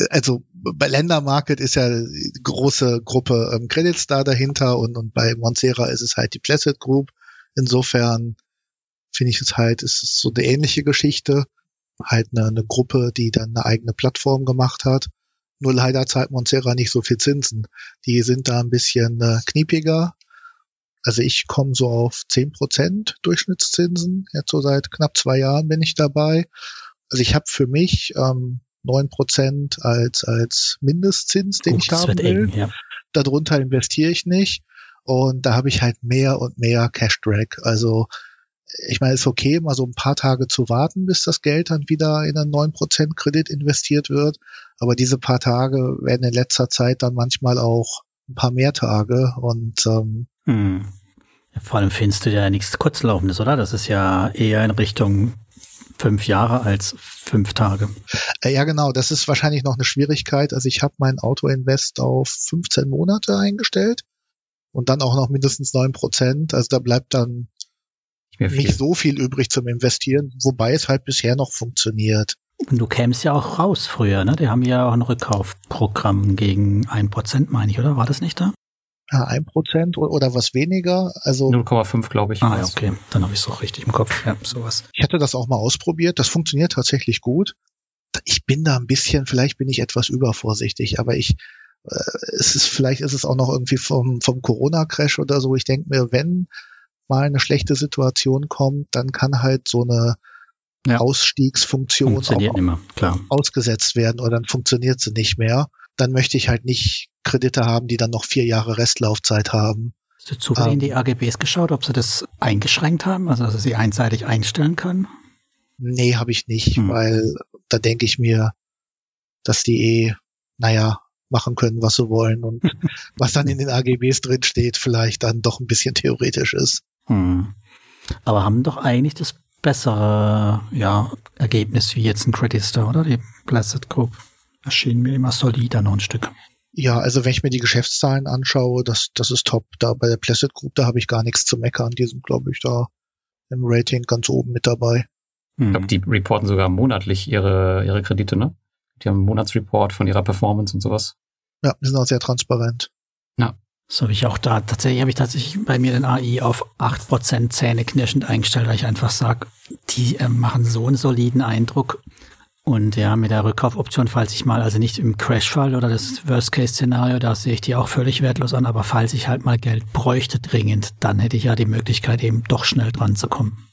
also bei Ländermarket ist ja eine große Gruppe ähm, Credits da dahinter und, und bei Montserra ist es halt die Placid Group. Insofern finde ich es halt, es ist so eine ähnliche Geschichte. Halt eine, eine Gruppe, die dann eine eigene Plattform gemacht hat. Nur leider zahlt Montserra nicht so viel Zinsen. Die sind da ein bisschen äh, kniepiger also ich komme so auf zehn Prozent Durchschnittszinsen. Jetzt so seit knapp zwei Jahren bin ich dabei. Also ich habe für mich ähm, 9% als, als Mindestzins, den Gut, ich haben will. Eng, ja. Darunter investiere ich nicht. Und da habe ich halt mehr und mehr Cash Drag. Also ich meine, es ist okay, mal so ein paar Tage zu warten, bis das Geld dann wieder in einen 9% Kredit investiert wird. Aber diese paar Tage werden in letzter Zeit dann manchmal auch ein paar mehr Tage. Und ähm, hm. Vor allem findest du ja nichts Kurzlaufendes, oder? Das ist ja eher in Richtung fünf Jahre als fünf Tage. Äh, ja, genau. Das ist wahrscheinlich noch eine Schwierigkeit. Also ich habe mein Auto-Invest auf 15 Monate eingestellt und dann auch noch mindestens neun Prozent. Also da bleibt dann nicht so viel übrig zum Investieren, wobei es halt bisher noch funktioniert. Und du kämst ja auch raus früher, ne? Die haben ja auch ein Rückkaufprogramm gegen ein Prozent, meine ich, oder? War das nicht da? Ja, ein Prozent oder was weniger. Also 0,5 glaube ich. Ah, ja, okay. Dann habe ich es auch richtig im Kopf. Ja, sowas. Ich hatte das auch mal ausprobiert. Das funktioniert tatsächlich gut. Ich bin da ein bisschen, vielleicht bin ich etwas übervorsichtig, aber ich, äh, es ist, vielleicht ist es auch noch irgendwie vom, vom Corona-Crash oder so. Ich denke mir, wenn mal eine schlechte Situation kommt, dann kann halt so eine ja. Ausstiegsfunktion auch immer, klar. ausgesetzt werden oder dann funktioniert sie nicht mehr. Dann möchte ich halt nicht Kredite haben, die dann noch vier Jahre Restlaufzeit haben. Hast du zufällig ähm, in die AGBs geschaut, ob sie das eingeschränkt haben, also dass sie einseitig einstellen können? Nee, habe ich nicht, hm. weil da denke ich mir, dass die eh, naja, machen können, was sie wollen und was dann in den AGBs drin steht, vielleicht dann doch ein bisschen theoretisch ist. Hm. Aber haben doch eigentlich das bessere ja, Ergebnis wie jetzt ein Credit Store, oder? Die Blessed Group erschien mir immer solider noch ein Stück. Ja, also wenn ich mir die Geschäftszahlen anschaue, das, das ist top. Da bei der Placid Group, da habe ich gar nichts zu meckern. Die sind, glaube ich, da im Rating ganz oben mit dabei. Ich glaube, die reporten sogar monatlich ihre, ihre Kredite, ne? Die haben einen Monatsreport von ihrer Performance und sowas. Ja, die sind auch sehr transparent. Ja. So habe ich auch da, tatsächlich habe ich tatsächlich bei mir den AI auf 8% zähneknirschend eingestellt, weil ich einfach sage, die äh, machen so einen soliden Eindruck. Und ja, mit der Rückkaufoption, falls ich mal, also nicht im Crashfall oder das Worst-Case-Szenario, da sehe ich die auch völlig wertlos an, aber falls ich halt mal Geld bräuchte dringend, dann hätte ich ja die Möglichkeit, eben doch schnell dran zu kommen.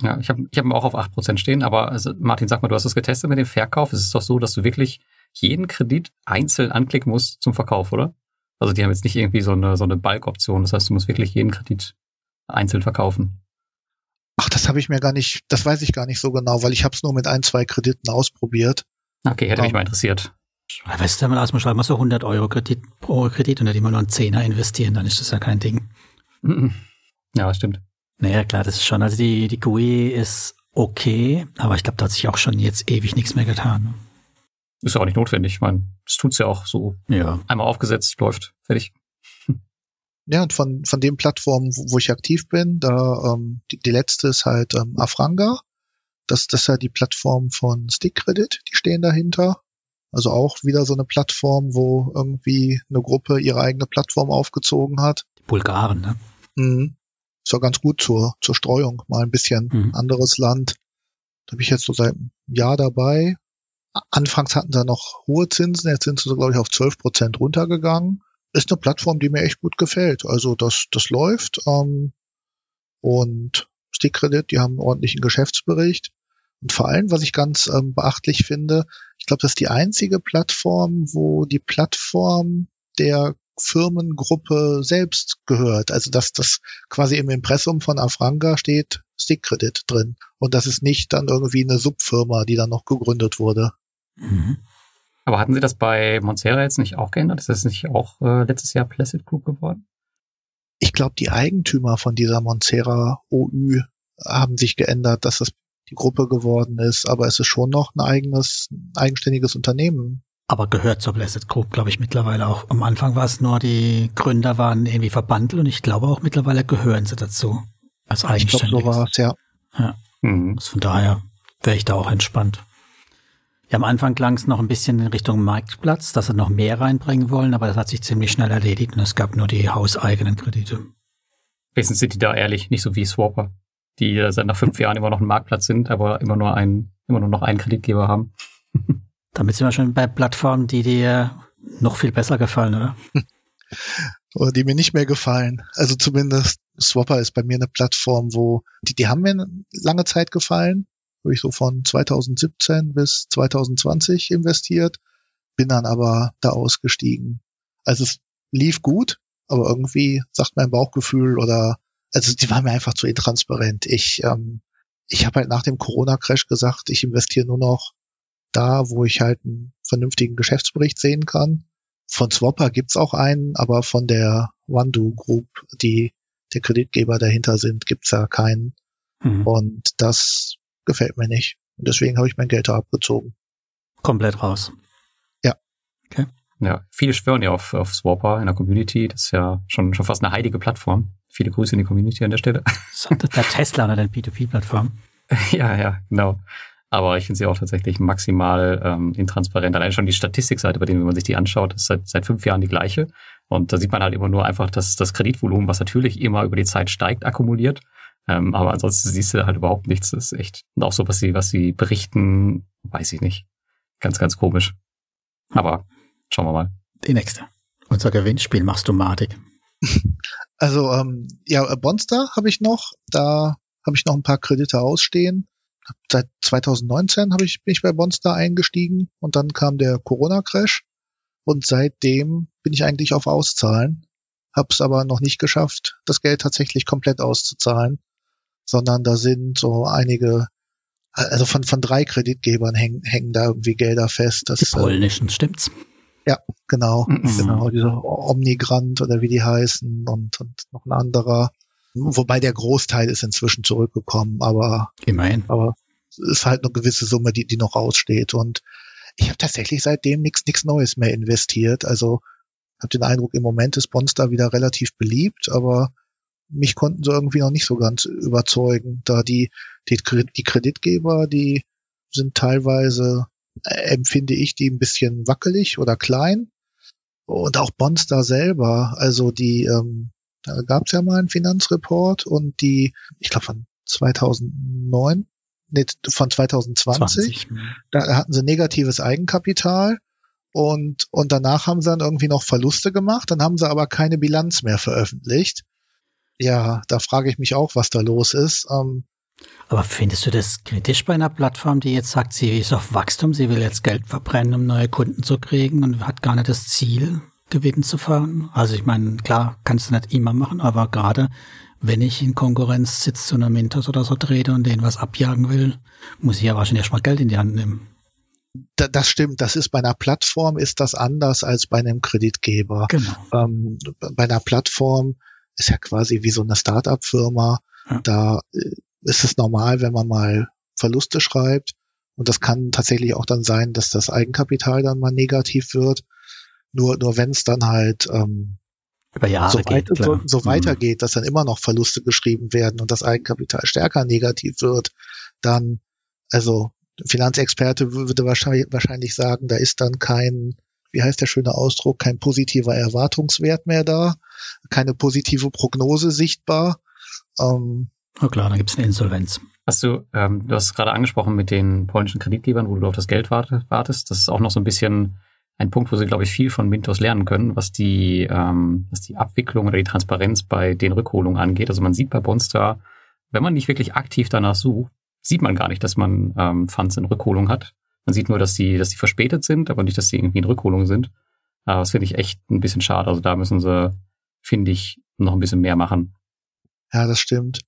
Ja, ich habe ich hab auch auf 8% stehen, aber also Martin, sag mal, du hast das getestet mit dem Verkauf. Es ist doch so, dass du wirklich jeden Kredit einzeln anklicken musst zum Verkauf, oder? Also die haben jetzt nicht irgendwie so eine, so eine Bulk-Option. Das heißt, du musst wirklich jeden Kredit einzeln verkaufen. Ach, das habe ich mir gar nicht, das weiß ich gar nicht so genau, weil ich habe es nur mit ein, zwei Krediten ausprobiert. Okay, hätte um, mich mal interessiert. Weißt du, wenn man erstmal schreibt, mal so 100 Euro Kredit pro Kredit und dann immer nur einen Zehner investieren, dann ist das ja kein Ding. Ja, stimmt. Naja, klar, das ist schon, also die, die GUI ist okay, aber ich glaube, da hat sich auch schon jetzt ewig nichts mehr getan. Ist ja auch nicht notwendig. Ich meine, das tut's ja auch so. Ja. Einmal aufgesetzt, läuft, fertig. Ja, und von, von den Plattformen, wo, wo ich aktiv bin, da ähm, die, die letzte ist halt ähm, Afranga. Das, das ist ja die Plattform von Stick Credit, die stehen dahinter. Also auch wieder so eine Plattform, wo irgendwie eine Gruppe ihre eigene Plattform aufgezogen hat. Die Bulgaren, ne? Mhm. Ist ja ganz gut zur, zur Streuung, mal ein bisschen mhm. anderes Land. Da bin ich jetzt so seit einem Jahr dabei. Anfangs hatten sie noch hohe Zinsen, jetzt sind sie so, glaube ich, auf 12 Prozent runtergegangen. Ist eine Plattform, die mir echt gut gefällt. Also das, das läuft. Ähm, und Stick Credit, die haben einen ordentlichen Geschäftsbericht. Und vor allem, was ich ganz ähm, beachtlich finde, ich glaube, das ist die einzige Plattform, wo die Plattform der Firmengruppe selbst gehört. Also dass das quasi im Impressum von Afranga steht Stick Credit drin. Und das ist nicht dann irgendwie eine Subfirma, die dann noch gegründet wurde. Mhm. Aber hatten Sie das bei Monsera jetzt nicht auch geändert? Ist das nicht auch äh, letztes Jahr Placid Group geworden? Ich glaube, die Eigentümer von dieser Monsera OÜ haben sich geändert, dass das die Gruppe geworden ist, aber es ist schon noch ein eigenes, ein eigenständiges Unternehmen. Aber gehört zur Blessed Group, glaube ich, mittlerweile auch. Am Anfang war es nur, die Gründer waren irgendwie verbandelt und ich glaube auch mittlerweile gehören sie dazu. Als eigenständig. Ich glaube, so war es, ja. Ja. Mhm. Also von daher wäre ich da auch entspannt. Ja, am Anfang klang es noch ein bisschen in Richtung Marktplatz, dass sie noch mehr reinbringen wollen, aber das hat sich ziemlich schnell erledigt und es gab nur die hauseigenen Kredite. Wenigstens sind die da ehrlich, nicht so wie Swapper, die seit nach fünf Jahren immer noch ein Marktplatz sind, aber immer nur einen, immer nur noch einen Kreditgeber haben. Damit sind wir schon bei Plattformen, die dir noch viel besser gefallen, oder? oder die mir nicht mehr gefallen. Also zumindest Swapper ist bei mir eine Plattform, wo die, die haben mir lange Zeit gefallen habe ich so von 2017 bis 2020 investiert, bin dann aber da ausgestiegen. Also es lief gut, aber irgendwie sagt mein Bauchgefühl oder also die waren mir einfach zu intransparent. Ich ähm, ich habe halt nach dem Corona-Crash gesagt, ich investiere nur noch da, wo ich halt einen vernünftigen Geschäftsbericht sehen kann. Von Swapper gibt's auch einen, aber von der OneDo Group, die der Kreditgeber dahinter sind, gibt's ja keinen. Mhm. Und das gefällt mir nicht. Und deswegen habe ich mein Geld da abgezogen. Komplett raus. Ja. Okay. Ja, viele schwören ja auf, auf Swapper in der Community. Das ist ja schon, schon fast eine heilige Plattform. Viele Grüße in die Community an der Stelle. Der Tesla oder der P2P-Plattform. ja, ja, genau. Aber ich finde sie auch tatsächlich maximal ähm, intransparent. Allein schon die Statistikseite, bei denen, wenn man sich die anschaut, ist seit, seit fünf Jahren die gleiche. Und da sieht man halt immer nur einfach, dass das Kreditvolumen, was natürlich immer über die Zeit steigt, akkumuliert. Ähm, aber ansonsten siehst du halt überhaupt nichts. Das ist echt. Und auch so, was sie, was sie berichten, weiß ich nicht. Ganz, ganz komisch. Aber schauen wir mal. Die nächste. Unser Gewinnspiel machst du madig. Also, ähm, ja, Bonster habe ich noch. Da habe ich noch ein paar Kredite ausstehen. Seit 2019 habe ich, bin ich bei Bonster eingestiegen und dann kam der Corona-Crash. Und seitdem bin ich eigentlich auf Auszahlen. Hab's aber noch nicht geschafft, das Geld tatsächlich komplett auszuzahlen sondern da sind so einige, also von, von drei Kreditgebern hängen, hängen da irgendwie Gelder fest. Das, die polnischen, äh, stimmt's? Ja, genau, mhm. genau, diese Omnigrant oder wie die heißen und, und noch ein anderer. Wobei der Großteil ist inzwischen zurückgekommen, aber immerhin. Aber es ist halt eine gewisse Summe, die, die noch aussteht. Und ich habe tatsächlich seitdem nichts nichts Neues mehr investiert. Also habe den Eindruck, im Moment ist Bonster wieder relativ beliebt, aber mich konnten sie irgendwie noch nicht so ganz überzeugen, da die, die, die Kreditgeber, die sind teilweise, äh, empfinde ich, die ein bisschen wackelig oder klein. Und auch Bonster selber, also die, ähm, da gab es ja mal einen Finanzreport und die, ich glaube von 2009, nee, von 2020, 20. da hatten sie negatives Eigenkapital und, und danach haben sie dann irgendwie noch Verluste gemacht, dann haben sie aber keine Bilanz mehr veröffentlicht. Ja, da frage ich mich auch, was da los ist. Ähm, aber findest du das kritisch bei einer Plattform, die jetzt sagt, sie ist auf Wachstum, sie will jetzt Geld verbrennen, um neue Kunden zu kriegen und hat gar nicht das Ziel, Gewinn zu fahren? Also ich meine, klar, kannst du nicht immer machen, aber gerade wenn ich in Konkurrenz sitze zu einer Mintos oder so trete und denen was abjagen will, muss ich ja wahrscheinlich erstmal Geld in die Hand nehmen das stimmt, das ist bei einer Plattform ist das anders als bei einem Kreditgeber. Genau. Ähm, bei einer Plattform ist ja quasi wie so eine Start-up-Firma. Ja. Da äh, ist es normal, wenn man mal Verluste schreibt. Und das kann tatsächlich auch dann sein, dass das Eigenkapital dann mal negativ wird. Nur, nur wenn es dann halt ähm, über Jahre so, geht, weit, so, so mhm. weitergeht, dass dann immer noch Verluste geschrieben werden und das Eigenkapital stärker negativ wird, dann, also Finanzexperte würde wahrscheinlich, wahrscheinlich sagen, da ist dann kein, wie heißt der schöne Ausdruck, kein positiver Erwartungswert mehr da, keine positive Prognose sichtbar. Ähm, Na klar, dann gibt es eine Insolvenz. Hast du, ähm, du hast gerade angesprochen mit den polnischen Kreditgebern, wo du auf das Geld wartest. Das ist auch noch so ein bisschen ein Punkt, wo sie, glaube ich, viel von Mintos lernen können, was die, ähm, was die Abwicklung oder die Transparenz bei den Rückholungen angeht. Also man sieht bei Bonstar, wenn man nicht wirklich aktiv danach sucht, sieht man gar nicht, dass man ähm, Funds in Rückholung hat. Man sieht nur, dass die, dass die verspätet sind, aber nicht, dass sie irgendwie in Rückholung sind. Aber das finde ich echt ein bisschen schade. Also da müssen sie, finde ich, noch ein bisschen mehr machen. Ja, das stimmt.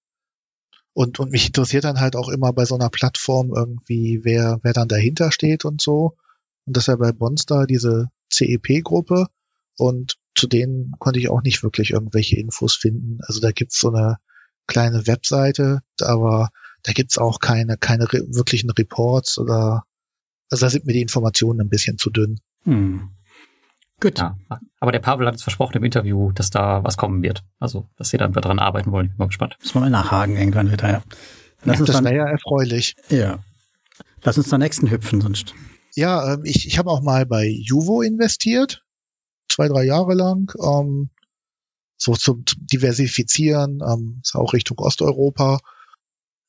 Und, und mich interessiert dann halt auch immer bei so einer Plattform irgendwie, wer, wer dann dahinter steht und so. Und das ist ja bei Bonstar diese CEP-Gruppe. Und zu denen konnte ich auch nicht wirklich irgendwelche Infos finden. Also da gibt's so eine kleine Webseite, aber da gibt's auch keine, keine wirklichen Reports oder also da sind mir die Informationen ein bisschen zu dünn. Hm. Gut. Ja, aber der Pavel hat es versprochen im Interview, dass da was kommen wird. Also, dass sie dann daran arbeiten wollen. Ich bin mal gespannt. Müssen wir mal nachhaken irgendwann wieder, ja. Lass ja, uns das wäre ja erfreulich. Ja. Lass uns zur nächsten hüpfen, sonst. Ja, ähm, ich, ich habe auch mal bei Juvo investiert. Zwei, drei Jahre lang. Ähm, so zum, zum Diversifizieren, ähm, ist auch Richtung Osteuropa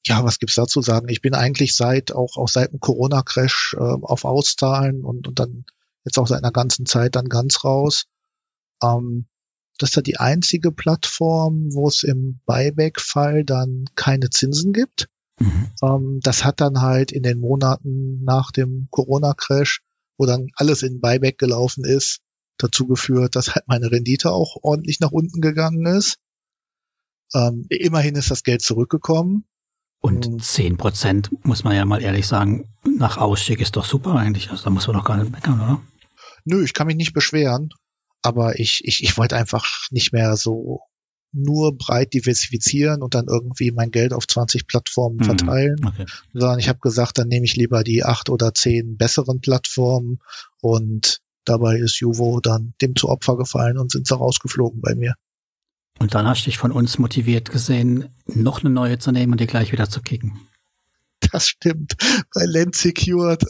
ja, was gibt's dazu sagen? Ich bin eigentlich seit auch auch seit dem Corona-Crash äh, auf Auszahlen und, und dann jetzt auch seit einer ganzen Zeit dann ganz raus. Ähm, das ist ja die einzige Plattform, wo es im Buyback-Fall dann keine Zinsen gibt. Mhm. Ähm, das hat dann halt in den Monaten nach dem Corona-Crash, wo dann alles in Buyback gelaufen ist, dazu geführt, dass halt meine Rendite auch ordentlich nach unten gegangen ist. Ähm, immerhin ist das Geld zurückgekommen. Und zehn Prozent, muss man ja mal ehrlich sagen, nach Ausstieg ist doch super eigentlich. Also da muss man doch gar nicht meckern, oder? Nö, ich kann mich nicht beschweren. Aber ich, ich, ich wollte einfach nicht mehr so nur breit diversifizieren und dann irgendwie mein Geld auf 20 Plattformen mhm. verteilen, okay. sondern ich habe gesagt, dann nehme ich lieber die acht oder zehn besseren Plattformen und dabei ist Juvo dann dem zu Opfer gefallen und sind sie rausgeflogen bei mir. Und dann hast du dich von uns motiviert gesehen, noch eine neue zu nehmen und die gleich wieder zu kicken. Das stimmt. Bei Land Secured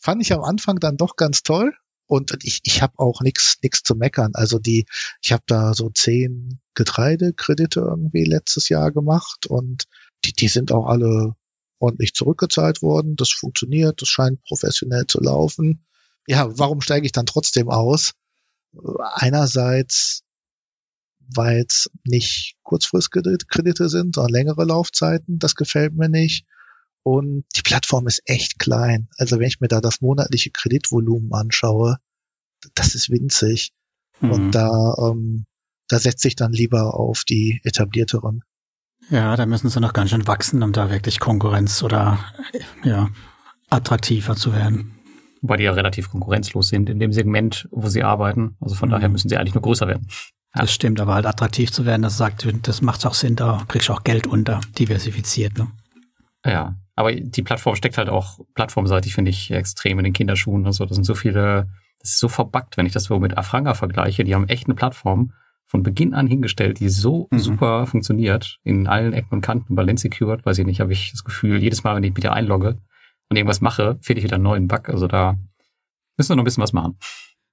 fand ich am Anfang dann doch ganz toll. Und ich, ich habe auch nichts nix zu meckern. Also die, ich habe da so zehn Getreidekredite irgendwie letztes Jahr gemacht und die, die sind auch alle ordentlich zurückgezahlt worden. Das funktioniert, das scheint professionell zu laufen. Ja, warum steige ich dann trotzdem aus? Einerseits weil es nicht Kurzfristkredite sind, sondern längere Laufzeiten. Das gefällt mir nicht. Und die Plattform ist echt klein. Also wenn ich mir da das monatliche Kreditvolumen anschaue, das ist winzig. Mhm. Und da, ähm, da setze ich dann lieber auf die etablierteren. Ja, da müssen sie noch ganz schön wachsen, um da wirklich Konkurrenz oder ja, attraktiver zu werden. Wobei die ja relativ konkurrenzlos sind in dem Segment, wo sie arbeiten. Also von mhm. daher müssen sie eigentlich nur größer werden. Das stimmt, aber halt attraktiv zu werden, das sagt, das macht auch Sinn, da kriegst du auch Geld unter, diversifiziert, ne? Ja, aber die Plattform steckt halt auch plattformseitig, finde ich, extrem in den Kinderschuhen. Also, das sind so viele, das ist so verbuggt, wenn ich das so mit Afranga vergleiche. Die haben echt eine Plattform, von Beginn an hingestellt, die so mhm. super funktioniert in allen Ecken und Kanten. Bei Secured, weiß ich nicht, habe ich das Gefühl, jedes Mal, wenn ich wieder einlogge und irgendwas mache, finde ich wieder einen neuen Bug. Also da müssen wir noch ein bisschen was machen.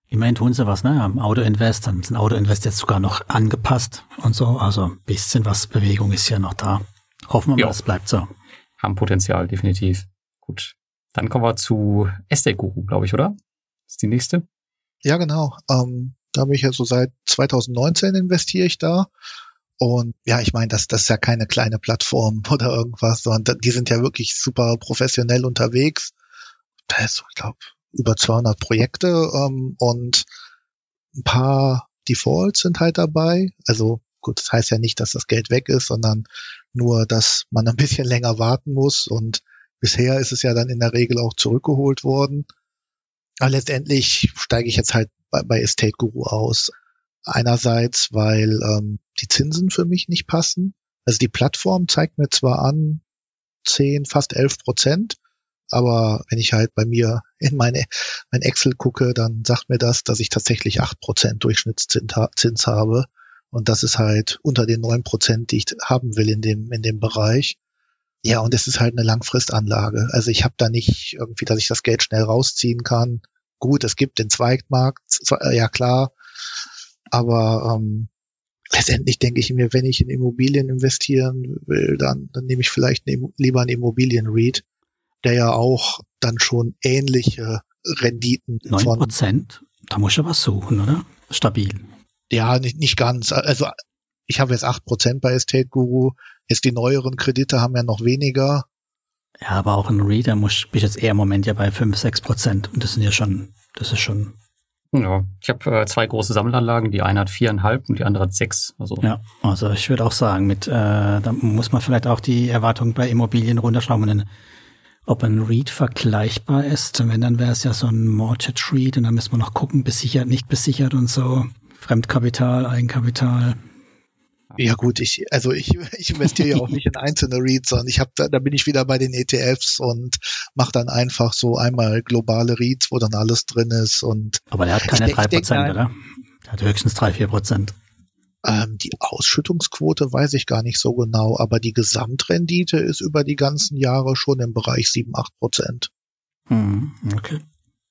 Immerhin tun sie was, ne? Am Auto Invest, dann sind Auto Invest jetzt sogar noch angepasst und so. Also ein bisschen was Bewegung ist ja noch da. Hoffen wir mal, es bleibt so. Haben Potenzial, definitiv. Gut. Dann kommen wir zu Estate Guru, glaube ich, oder? Das ist die nächste. Ja, genau. Ähm, da bin ich ja so seit 2019 investiere ich da. Und ja, ich meine, das, das ist ja keine kleine Plattform oder irgendwas, sondern die sind ja wirklich super professionell unterwegs. Da ist so, ich glaube, über 200 Projekte ähm, und ein paar Defaults sind halt dabei. Also gut, das heißt ja nicht, dass das Geld weg ist, sondern nur, dass man ein bisschen länger warten muss. Und bisher ist es ja dann in der Regel auch zurückgeholt worden. Aber letztendlich steige ich jetzt halt bei, bei Estate Guru aus. Einerseits, weil ähm, die Zinsen für mich nicht passen. Also die Plattform zeigt mir zwar an 10, fast 11 Prozent, aber wenn ich halt bei mir in meine, mein Excel gucke, dann sagt mir das, dass ich tatsächlich 8 Prozent Durchschnittszins habe. Und das ist halt unter den 9 Prozent, die ich haben will in dem, in dem Bereich. Ja, und es ist halt eine Langfristanlage. Also ich habe da nicht irgendwie, dass ich das Geld schnell rausziehen kann. Gut, es gibt den Zweigmarkt, ja klar, aber ähm, letztendlich denke ich mir, wenn ich in Immobilien investieren will, dann, dann nehme ich vielleicht eine, lieber einen Immobilien-REIT, der ja auch dann schon ähnliche Renditen 9 Prozent, da muss ich ja was suchen, oder? Stabil. Ja, nicht, nicht ganz. Also ich habe jetzt acht Prozent bei Estate Guru. Jetzt die neueren Kredite haben ja noch weniger. Ja, aber auch ein Reader muss bin ich jetzt eher im Moment ja bei 5, 6 Prozent. Und das sind ja schon, das ist schon. Ja, ich habe äh, zwei große Sammelanlagen. Die eine hat viereinhalb und die andere hat sechs. Also. Ja, also ich würde auch sagen, mit äh, da muss man vielleicht auch die Erwartungen bei Immobilien runterschrauben. Denn ob ein Read vergleichbar ist, wenn dann wäre es ja so ein Mortgage Read und dann müssen wir noch gucken, besichert, nicht besichert und so. Fremdkapital, Eigenkapital. Ja gut, ich also ich, ich investiere ja auch nicht in einzelne REITs, sondern ich habe da, da bin ich wieder bei den ETFs und mache dann einfach so einmal globale REITs, wo dann alles drin ist und Aber der hat keine drei Prozent, oder? Der hat höchstens drei vier Prozent. Ähm, die Ausschüttungsquote weiß ich gar nicht so genau, aber die Gesamtrendite ist über die ganzen Jahre schon im Bereich sieben acht Prozent. Hm, okay.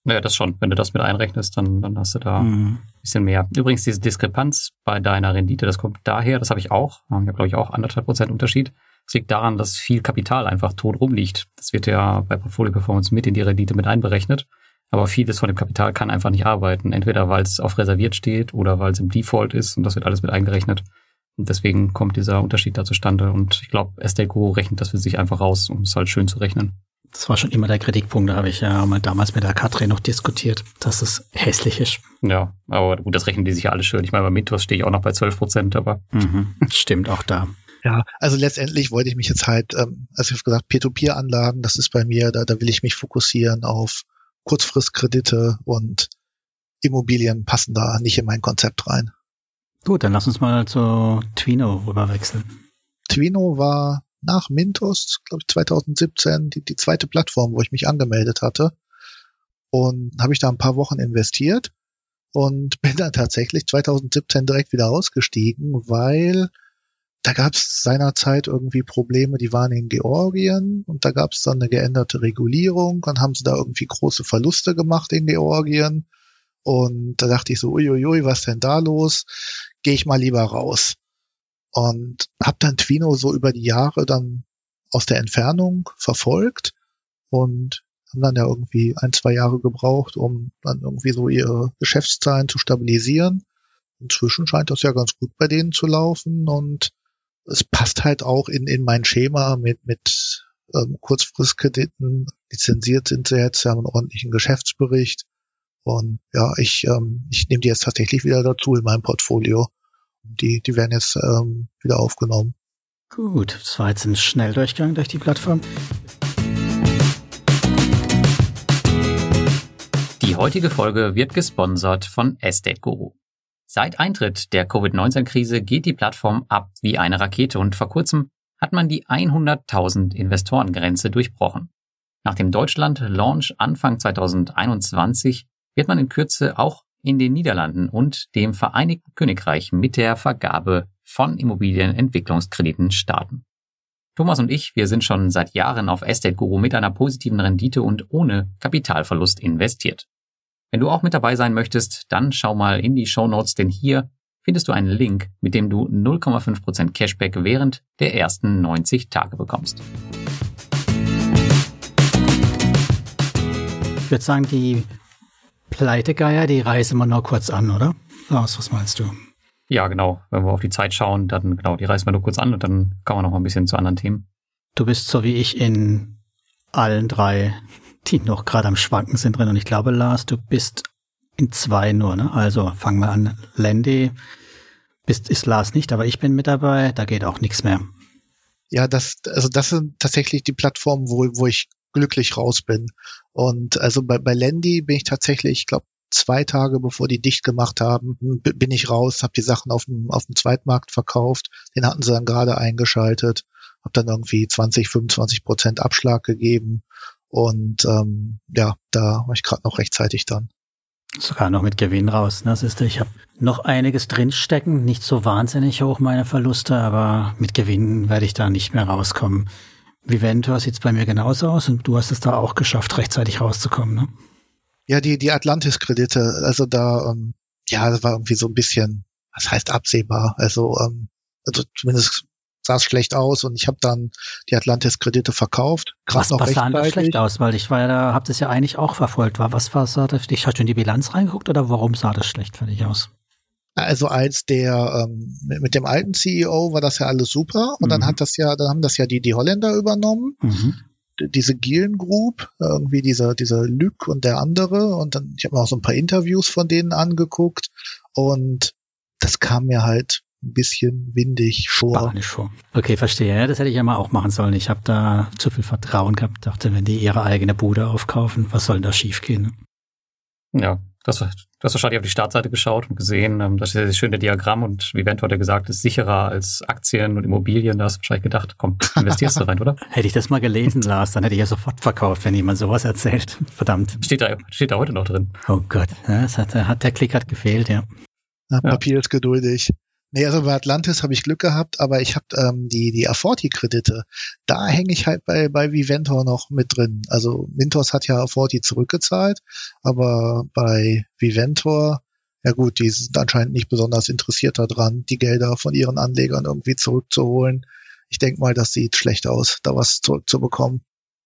Naja, das schon. Wenn du das mit einrechnest, dann, dann hast du da mhm. ein bisschen mehr. Übrigens, diese Diskrepanz bei deiner Rendite, das kommt daher, das habe ich auch. Ich habe, glaube ich, auch anderthalb Prozent Unterschied. Das liegt daran, dass viel Kapital einfach tot rumliegt. Das wird ja bei Portfolio Performance mit in die Rendite mit einberechnet. Aber vieles von dem Kapital kann einfach nicht arbeiten. Entweder weil es auf reserviert steht oder weil es im Default ist und das wird alles mit eingerechnet. Und deswegen kommt dieser Unterschied da zustande. Und ich glaube, SDGO rechnet das für sich einfach raus, um es halt schön zu rechnen. Das war schon immer der Kritikpunkt, da habe ich ja mal damals mit der Katrin noch diskutiert, dass es hässlich ist. Ja, aber gut, das rechnen die sich ja alle schön. Ich meine, bei Mythos stehe ich auch noch bei 12 Prozent, aber. Mhm, stimmt auch da. Ja, also letztendlich wollte ich mich jetzt halt, ähm, also ich habe gesagt, Peer-to-Peer-Anlagen, das ist bei mir, da, da will ich mich fokussieren auf Kurzfristkredite und Immobilien passen da nicht in mein Konzept rein. Gut, dann lass uns mal zu Twino rüberwechseln. Twino war nach Mintos, glaube ich 2017, die, die zweite Plattform, wo ich mich angemeldet hatte. Und habe ich da ein paar Wochen investiert und bin dann tatsächlich 2017 direkt wieder ausgestiegen, weil da gab es seinerzeit irgendwie Probleme, die waren in Georgien und da gab es dann eine geänderte Regulierung und haben sie da irgendwie große Verluste gemacht in Georgien. Und da dachte ich so, uiuiui, was denn da los? Gehe ich mal lieber raus und habe dann Twino so über die Jahre dann aus der Entfernung verfolgt und haben dann ja irgendwie ein, zwei Jahre gebraucht, um dann irgendwie so ihre Geschäftszahlen zu stabilisieren. Inzwischen scheint das ja ganz gut bei denen zu laufen und es passt halt auch in, in mein Schema mit, mit ähm, Kurzfristkrediten. Lizenziert sind sie jetzt, sie haben einen ordentlichen Geschäftsbericht. Und ja, ich, ähm, ich nehme die jetzt tatsächlich wieder dazu in meinem Portfolio die, die werden jetzt ähm, wieder aufgenommen. Gut, das war jetzt ein Schnelldurchgang durch die Plattform. Die heutige Folge wird gesponsert von Estate Guru. Seit Eintritt der Covid-19-Krise geht die Plattform ab wie eine Rakete und vor kurzem hat man die 100.000 Investorengrenze durchbrochen. Nach dem Deutschland-Launch Anfang 2021 wird man in Kürze auch in den Niederlanden und dem Vereinigten Königreich mit der Vergabe von Immobilienentwicklungskrediten starten. Thomas und ich, wir sind schon seit Jahren auf Estate Guru mit einer positiven Rendite und ohne Kapitalverlust investiert. Wenn du auch mit dabei sein möchtest, dann schau mal in die Show Notes, denn hier findest du einen Link, mit dem du 0,5% Cashback während der ersten 90 Tage bekommst. Ich würde sagen, die Pleitegeier, die reißen wir noch kurz an, oder? Lars, was meinst du? Ja, genau. Wenn wir auf die Zeit schauen, dann genau, die reißen wir nur kurz an und dann kommen wir noch mal ein bisschen zu anderen Themen. Du bist so wie ich in allen drei, die noch gerade am Schwanken sind drin. Und ich glaube, Lars, du bist in zwei nur, ne? Also fangen wir an. Landy bist, ist Lars nicht, aber ich bin mit dabei, da geht auch nichts mehr. Ja, das, also das sind tatsächlich die Plattformen, wo, wo ich glücklich raus bin. Und also bei, bei Landy bin ich tatsächlich, ich glaube, zwei Tage bevor die dicht gemacht haben, bin ich raus, habe die Sachen auf dem, auf dem Zweitmarkt verkauft. Den hatten sie dann gerade eingeschaltet, habe dann irgendwie 20, 25 Prozent Abschlag gegeben. Und ähm, ja, da war ich gerade noch rechtzeitig dann. Sogar noch mit Gewinn raus. Ne? Das ist, ich habe noch einiges drinstecken, nicht so wahnsinnig hoch meine Verluste, aber mit Gewinn werde ich da nicht mehr rauskommen. Viventor sieht es bei mir genauso aus und du hast es da auch geschafft, rechtzeitig rauszukommen, ne? Ja, die, die Atlantis-Kredite, also da, ähm, ja, das war irgendwie so ein bisschen, was heißt absehbar. Also, ähm, also zumindest sah es schlecht aus und ich habe dann die Atlantis-Kredite verkauft. Was, was sah denn schlecht aus? Weil ich war ja da, hab das ja eigentlich auch verfolgt. War was war sah das? Ich hatte in die Bilanz reingeguckt oder warum sah das schlecht für dich aus? Also als der ähm, mit dem alten CEO war das ja alles super und mhm. dann hat das ja, dann haben das ja die die Holländer übernommen. Mhm. Diese Gielen Group, irgendwie dieser dieser Lück und der andere und dann ich habe mir auch so ein paar Interviews von denen angeguckt und das kam mir halt ein bisschen windig vor. Spanisch vor. Okay, verstehe. Ja, das hätte ich ja mal auch machen sollen. Ich habe da zu viel Vertrauen gehabt. Dachte, wenn die ihre eigene Bude aufkaufen, was soll da schiefgehen? Ja, Du hast, du hast wahrscheinlich auf die Startseite geschaut und gesehen, ähm, das ist ja das schöne Diagramm und wie Vento hat ja gesagt, ist sicherer als Aktien und Immobilien. Da hast du wahrscheinlich gedacht, komm, investierst du rein, oder? hätte ich das mal gelesen, Lars, dann hätte ich ja sofort verkauft, wenn jemand sowas erzählt. Verdammt. Steht da, steht da heute noch drin. Oh Gott, das hat, hat der Klick hat gefehlt, ja. ja Papier ist geduldig. Nee, also bei Atlantis habe ich Glück gehabt, aber ich habe ähm, die, die Aforti-Kredite, da hänge ich halt bei, bei Viventor noch mit drin. Also Mintos hat ja Aforti zurückgezahlt, aber bei Viventor, ja gut, die sind anscheinend nicht besonders interessiert daran, die Gelder von ihren Anlegern irgendwie zurückzuholen. Ich denke mal, das sieht schlecht aus, da was zurückzubekommen.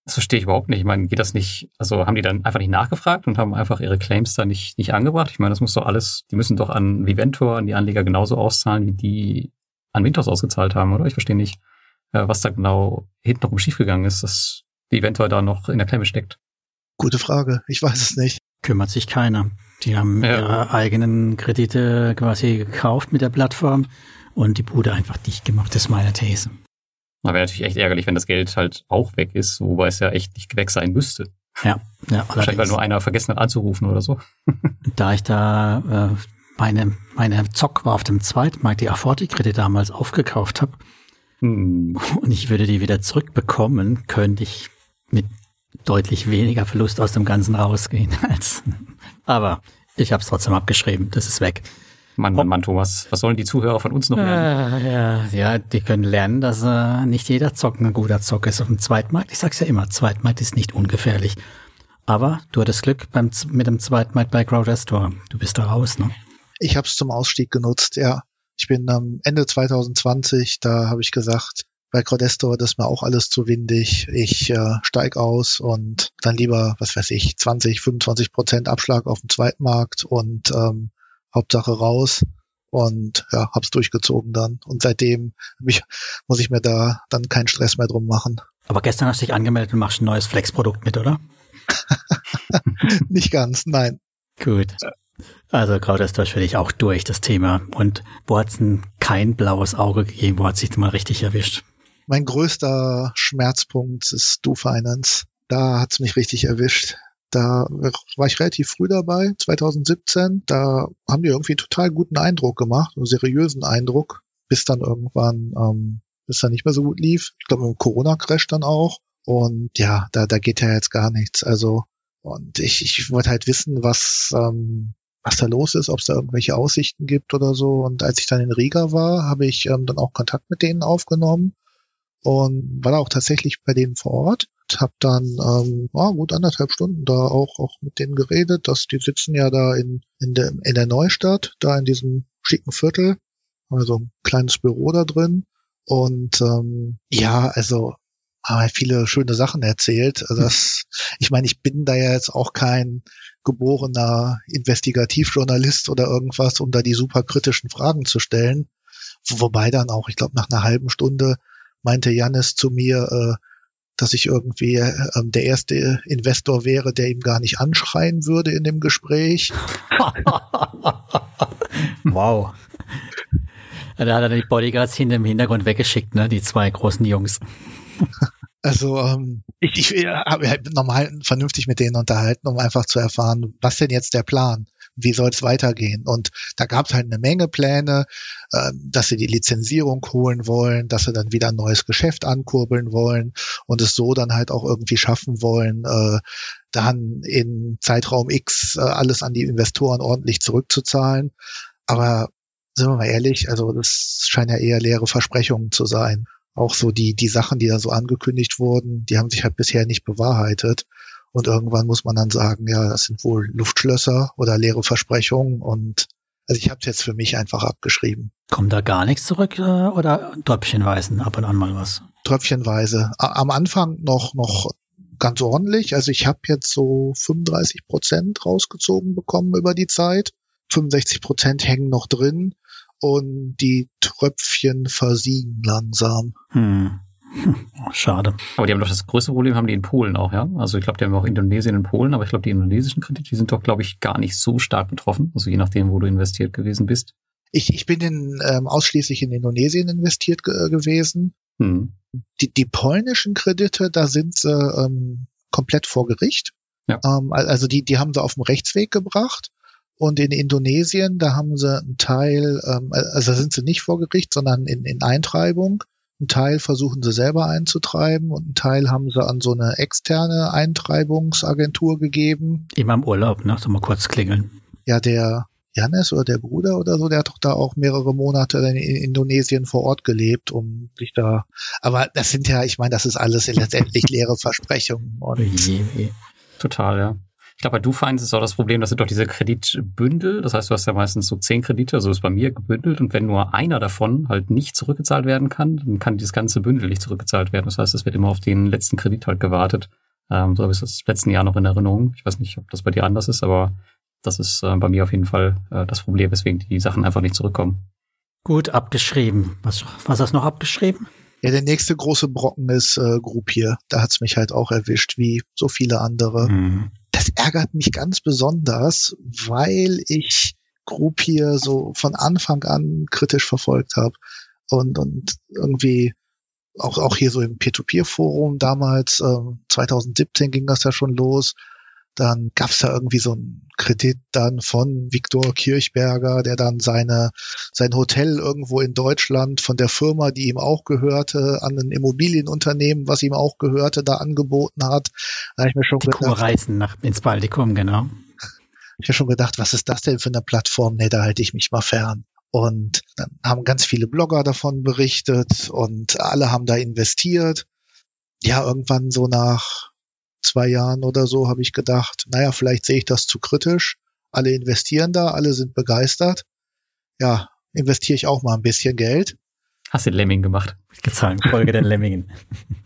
Das verstehe ich überhaupt nicht. Ich meine, geht das nicht, also haben die dann einfach nicht nachgefragt und haben einfach ihre Claims da nicht, nicht angebracht? Ich meine, das muss doch alles, die müssen doch an Viventor, an die Anleger genauso auszahlen, wie die an Wintos ausgezahlt haben, oder? Ich verstehe nicht, äh, was da genau hintenrum schiefgegangen ist, dass Viventor da noch in der Klemme steckt. Gute Frage. Ich weiß es nicht. Kümmert sich keiner. Die haben ja. ihre eigenen Kredite quasi gekauft mit der Plattform und die Bude einfach dicht gemacht, das ist meine These. Aber wäre natürlich echt ärgerlich, wenn das Geld halt auch weg ist, wobei es ja echt nicht weg sein müsste. Ja, ja. Wahrscheinlich, weil nur einer vergessen hat anzurufen oder so. da ich da äh, meine, meine Zock war auf dem Zweitmarkt, die Aforti-Kredite damals aufgekauft habe, hm. und ich würde die wieder zurückbekommen, könnte ich mit deutlich weniger Verlust aus dem Ganzen rausgehen. Als, aber ich habe es trotzdem abgeschrieben, das ist weg. Mann, Mann, Mann, Thomas, was sollen die Zuhörer von uns noch lernen? Ja, ja, die können lernen, dass äh, nicht jeder Zocken ein guter Zock ist auf dem Zweitmarkt. Ich sag's ja immer, Zweitmarkt ist nicht ungefährlich. Aber du hattest Glück beim, mit dem Zweitmarkt bei Crowdestor. Du bist da raus, ne? Ich habe es zum Ausstieg genutzt, ja. Ich bin am Ende 2020, da habe ich gesagt, bei Crowdestor, das ist mir auch alles zu windig. Ich äh, steig aus und dann lieber, was weiß ich, 20, 25 Prozent Abschlag auf dem Zweitmarkt und ähm, Hauptsache raus und ja, hab's durchgezogen dann. Und seitdem ich, muss ich mir da dann keinen Stress mehr drum machen. Aber gestern hast du dich angemeldet und machst ein neues Flex-Produkt mit, oder? Nicht ganz, nein. Gut. Also Kraut ist für dich auch durch, das Thema. Und wo hat's denn kein blaues Auge gegeben? Wo hat sich mal richtig erwischt? Mein größter Schmerzpunkt ist Du Finance. Da hat's mich richtig erwischt. Da war ich relativ früh dabei, 2017. Da haben die irgendwie total guten Eindruck gemacht, einen seriösen Eindruck, bis dann irgendwann, ähm, bis dann nicht mehr so gut lief. Ich glaube, im Corona-Crash dann auch. Und ja, da, da geht ja jetzt gar nichts. Also, und ich, ich wollte halt wissen, was, ähm, was da los ist, ob es da irgendwelche Aussichten gibt oder so. Und als ich dann in Riga war, habe ich ähm, dann auch Kontakt mit denen aufgenommen und war auch tatsächlich bei denen vor Ort. Hab dann ähm, oh, gut anderthalb Stunden da auch auch mit denen geredet. Dass die sitzen ja da in in der in der Neustadt, da in diesem schicken Viertel, also ein kleines Büro da drin. Und ähm, ja, also haben viele schöne Sachen erzählt. Also das, ich meine, ich bin da ja jetzt auch kein geborener Investigativjournalist oder irgendwas, um da die super kritischen Fragen zu stellen. Wobei dann auch, ich glaube, nach einer halben Stunde meinte Janis zu mir, äh, dass ich irgendwie äh, der erste Investor wäre, der ihm gar nicht anschreien würde in dem Gespräch. wow. Da hat er die Bodyguards hinter im Hintergrund weggeschickt, ne? Die zwei großen Jungs. Also ähm, ich, ich habe halt normal vernünftig mit denen unterhalten, um einfach zu erfahren, was denn jetzt der Plan, wie soll es weitergehen. Und da gab es halt eine Menge Pläne, äh, dass sie die Lizenzierung holen wollen, dass sie dann wieder ein neues Geschäft ankurbeln wollen und es so dann halt auch irgendwie schaffen wollen, äh, dann in Zeitraum X äh, alles an die Investoren ordentlich zurückzuzahlen. Aber sind wir mal ehrlich, also das scheinen ja eher leere Versprechungen zu sein auch so die, die Sachen, die da so angekündigt wurden, die haben sich halt bisher nicht bewahrheitet. Und irgendwann muss man dann sagen, ja, das sind wohl Luftschlösser oder leere Versprechungen. Und also ich habe es jetzt für mich einfach abgeschrieben. Kommt da gar nichts zurück äh, oder tröpfchenweise ab und an mal was? Tröpfchenweise. Am Anfang noch, noch ganz ordentlich. Also ich habe jetzt so 35 Prozent rausgezogen bekommen über die Zeit. 65 Prozent hängen noch drin und die Tröpfchen versiegen langsam. Hm. Oh, schade. Aber die haben doch das größte Problem, haben die in Polen auch, ja? Also ich glaube, die haben auch Indonesien und Polen, aber ich glaube, die indonesischen Kredite, die sind doch, glaube ich, gar nicht so stark betroffen. Also je nachdem, wo du investiert gewesen bist. Ich, ich bin in, ähm, ausschließlich in Indonesien investiert ge gewesen. Hm. Die, die polnischen Kredite, da sind sie ähm, komplett vor Gericht. Ja. Ähm, also die, die haben sie auf dem Rechtsweg gebracht. Und in Indonesien, da haben sie einen Teil, ähm, also da sind sie nicht vor Gericht, sondern in, in Eintreibung. Ein Teil versuchen sie selber einzutreiben und ein Teil haben sie an so eine externe Eintreibungsagentur gegeben. Immer im Urlaub, ne? So mal kurz klingeln. Ja, der Janis oder der Bruder oder so, der hat doch da auch mehrere Monate in Indonesien vor Ort gelebt, um sich da. Aber das sind ja, ich meine, das ist alles letztendlich leere Versprechungen. Und Total, ja. Ich glaube, bei DoFinance ist auch das Problem, das sind doch diese Kreditbündel. Das heißt, du hast ja meistens so zehn Kredite, also ist bei mir gebündelt. Und wenn nur einer davon halt nicht zurückgezahlt werden kann, dann kann dieses ganze Bündel nicht zurückgezahlt werden. Das heißt, es wird immer auf den letzten Kredit halt gewartet. Ähm, so habe ich das letzten Jahr noch in Erinnerung. Ich weiß nicht, ob das bei dir anders ist, aber das ist äh, bei mir auf jeden Fall äh, das Problem, weswegen die Sachen einfach nicht zurückkommen. Gut, abgeschrieben. Was, was hast du noch abgeschrieben? Ja, der nächste große Brocken ist äh, Group hier. Da hat's mich halt auch erwischt, wie so viele andere. Mhm das ärgert mich ganz besonders, weil ich Group hier so von Anfang an kritisch verfolgt habe und, und irgendwie auch, auch hier so im Peer-to-Peer-Forum damals, äh, 2017 ging das ja schon los, dann gab es da irgendwie so einen Kredit dann von Viktor Kirchberger, der dann seine sein Hotel irgendwo in Deutschland von der Firma, die ihm auch gehörte, an ein Immobilienunternehmen, was ihm auch gehörte, da angeboten hat. Da habe ich mir schon die gedacht, Reisen nach ins Baltikum, genau. Ich habe schon gedacht, was ist das denn für eine Plattform? Nee, da halte ich mich mal fern. Und dann haben ganz viele Blogger davon berichtet und alle haben da investiert. Ja, irgendwann so nach zwei Jahren oder so habe ich gedacht, naja, vielleicht sehe ich das zu kritisch. Alle investieren da, alle sind begeistert. Ja, investiere ich auch mal ein bisschen Geld. Hast du Lemming gemacht? Gezahlt, Folge der Lemmingen.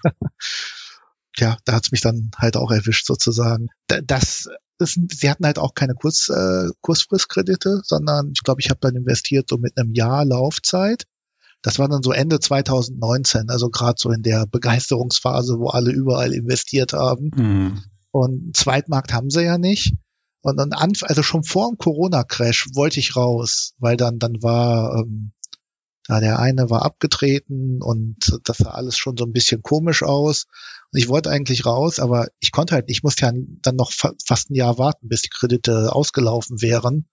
ja, da hat's mich dann halt auch erwischt sozusagen. Das ist, sie hatten halt auch keine Kurs, äh, Kursfristkredite, sondern ich glaube, ich habe dann investiert so mit einem Jahr Laufzeit. Das war dann so Ende 2019, also gerade so in der Begeisterungsphase, wo alle überall investiert haben. Mhm. Und Zweitmarkt haben sie ja nicht. Und dann, also schon vor dem Corona-Crash wollte ich raus, weil dann, dann war, ähm, da der eine war abgetreten und das sah alles schon so ein bisschen komisch aus. Und ich wollte eigentlich raus, aber ich konnte halt, ich musste ja dann noch fa fast ein Jahr warten, bis die Kredite ausgelaufen wären.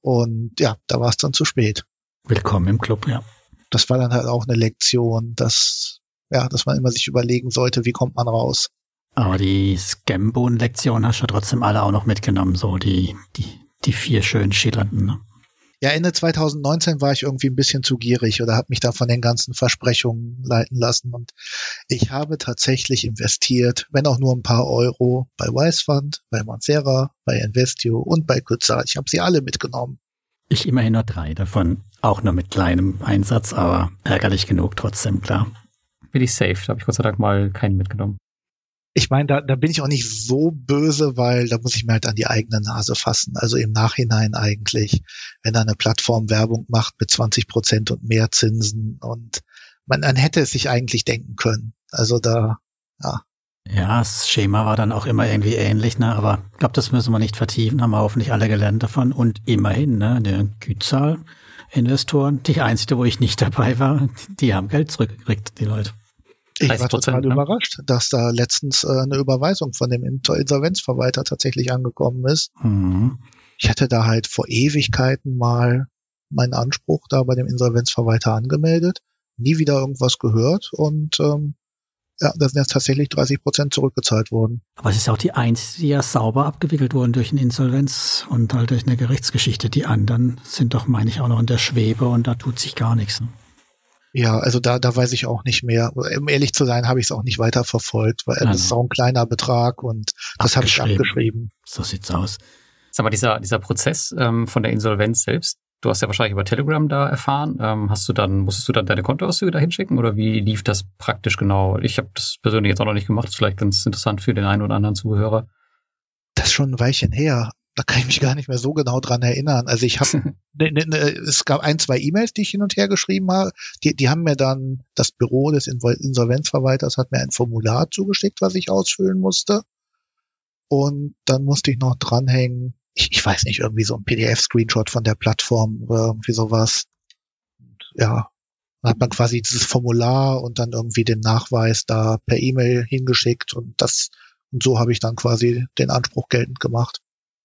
Und ja, da war es dann zu spät. Willkommen im Club, ja das war dann halt auch eine Lektion, dass, ja, dass man immer sich überlegen sollte, wie kommt man raus. Aber die Scamboon-Lektion hast du trotzdem alle auch noch mitgenommen, so die, die, die vier schön schillernden. Ne? Ja, Ende 2019 war ich irgendwie ein bisschen zu gierig oder habe mich da von den ganzen Versprechungen leiten lassen. Und ich habe tatsächlich investiert, wenn auch nur ein paar Euro, bei Wisefund, bei Mancera, bei Investio und bei Kützer. Ich habe sie alle mitgenommen. Ich immerhin nur drei davon. Auch nur mit kleinem Einsatz, aber ärgerlich genug trotzdem, klar. Bin ich safe, da habe ich Gott sei Dank mal keinen mitgenommen ich meine, da, da bin ich auch nicht so böse, weil da muss ich mir halt an die eigene Nase fassen. Also im Nachhinein eigentlich, wenn da eine Plattform Werbung macht mit 20 Prozent und mehr Zinsen und man, man hätte es sich eigentlich denken können. Also da, ja. Ja, das Schema war dann auch immer irgendwie ähnlich, ne? aber ich glaube, das müssen wir nicht vertiefen, haben wir hoffentlich alle gelernt davon. Und immerhin, ne, der Gützahl Investoren, die einzige, wo ich nicht dabei war, die haben Geld zurückgekriegt, die Leute. Ich war total ne? überrascht, dass da letztens äh, eine Überweisung von dem Insolvenzverwalter tatsächlich angekommen ist. Mhm. Ich hatte da halt vor Ewigkeiten mal meinen Anspruch da bei dem Insolvenzverwalter angemeldet, nie wieder irgendwas gehört und ähm, ja, da sind jetzt tatsächlich 30 Prozent zurückgezahlt worden. Aber es ist auch die einzige, die ja sauber abgewickelt wurden durch eine Insolvenz und halt durch eine Gerichtsgeschichte. Die anderen sind doch, meine ich, auch noch in der Schwebe und da tut sich gar nichts. Ne? Ja, also da, da weiß ich auch nicht mehr. Um ehrlich zu sein, habe ich es auch nicht weiter verfolgt, weil Nein. das ist auch ein kleiner Betrag und das habe ich abgeschrieben. So sieht's aus. Sag mal, dieser, dieser Prozess ähm, von der Insolvenz selbst, du hast ja wahrscheinlich über Telegram da erfahren. Ähm, hast du dann, musstest du dann deine Kontoauszüge da hinschicken oder wie lief das praktisch genau? Ich habe das persönlich jetzt auch noch nicht gemacht, das ist vielleicht ganz interessant für den einen oder anderen Zuhörer. Das ist schon ein Weilchen her da kann ich mich gar nicht mehr so genau dran erinnern. Also ich habe, ne, ne, ne, es gab ein, zwei E-Mails, die ich hin und her geschrieben habe. Die, die haben mir dann das Büro des Insolvenzverwalters hat mir ein Formular zugeschickt, was ich ausfüllen musste. Und dann musste ich noch dranhängen, ich, ich weiß nicht, irgendwie so ein PDF-Screenshot von der Plattform oder irgendwie sowas. Und ja, dann hat man quasi dieses Formular und dann irgendwie den Nachweis da per E-Mail hingeschickt und das und so habe ich dann quasi den Anspruch geltend gemacht.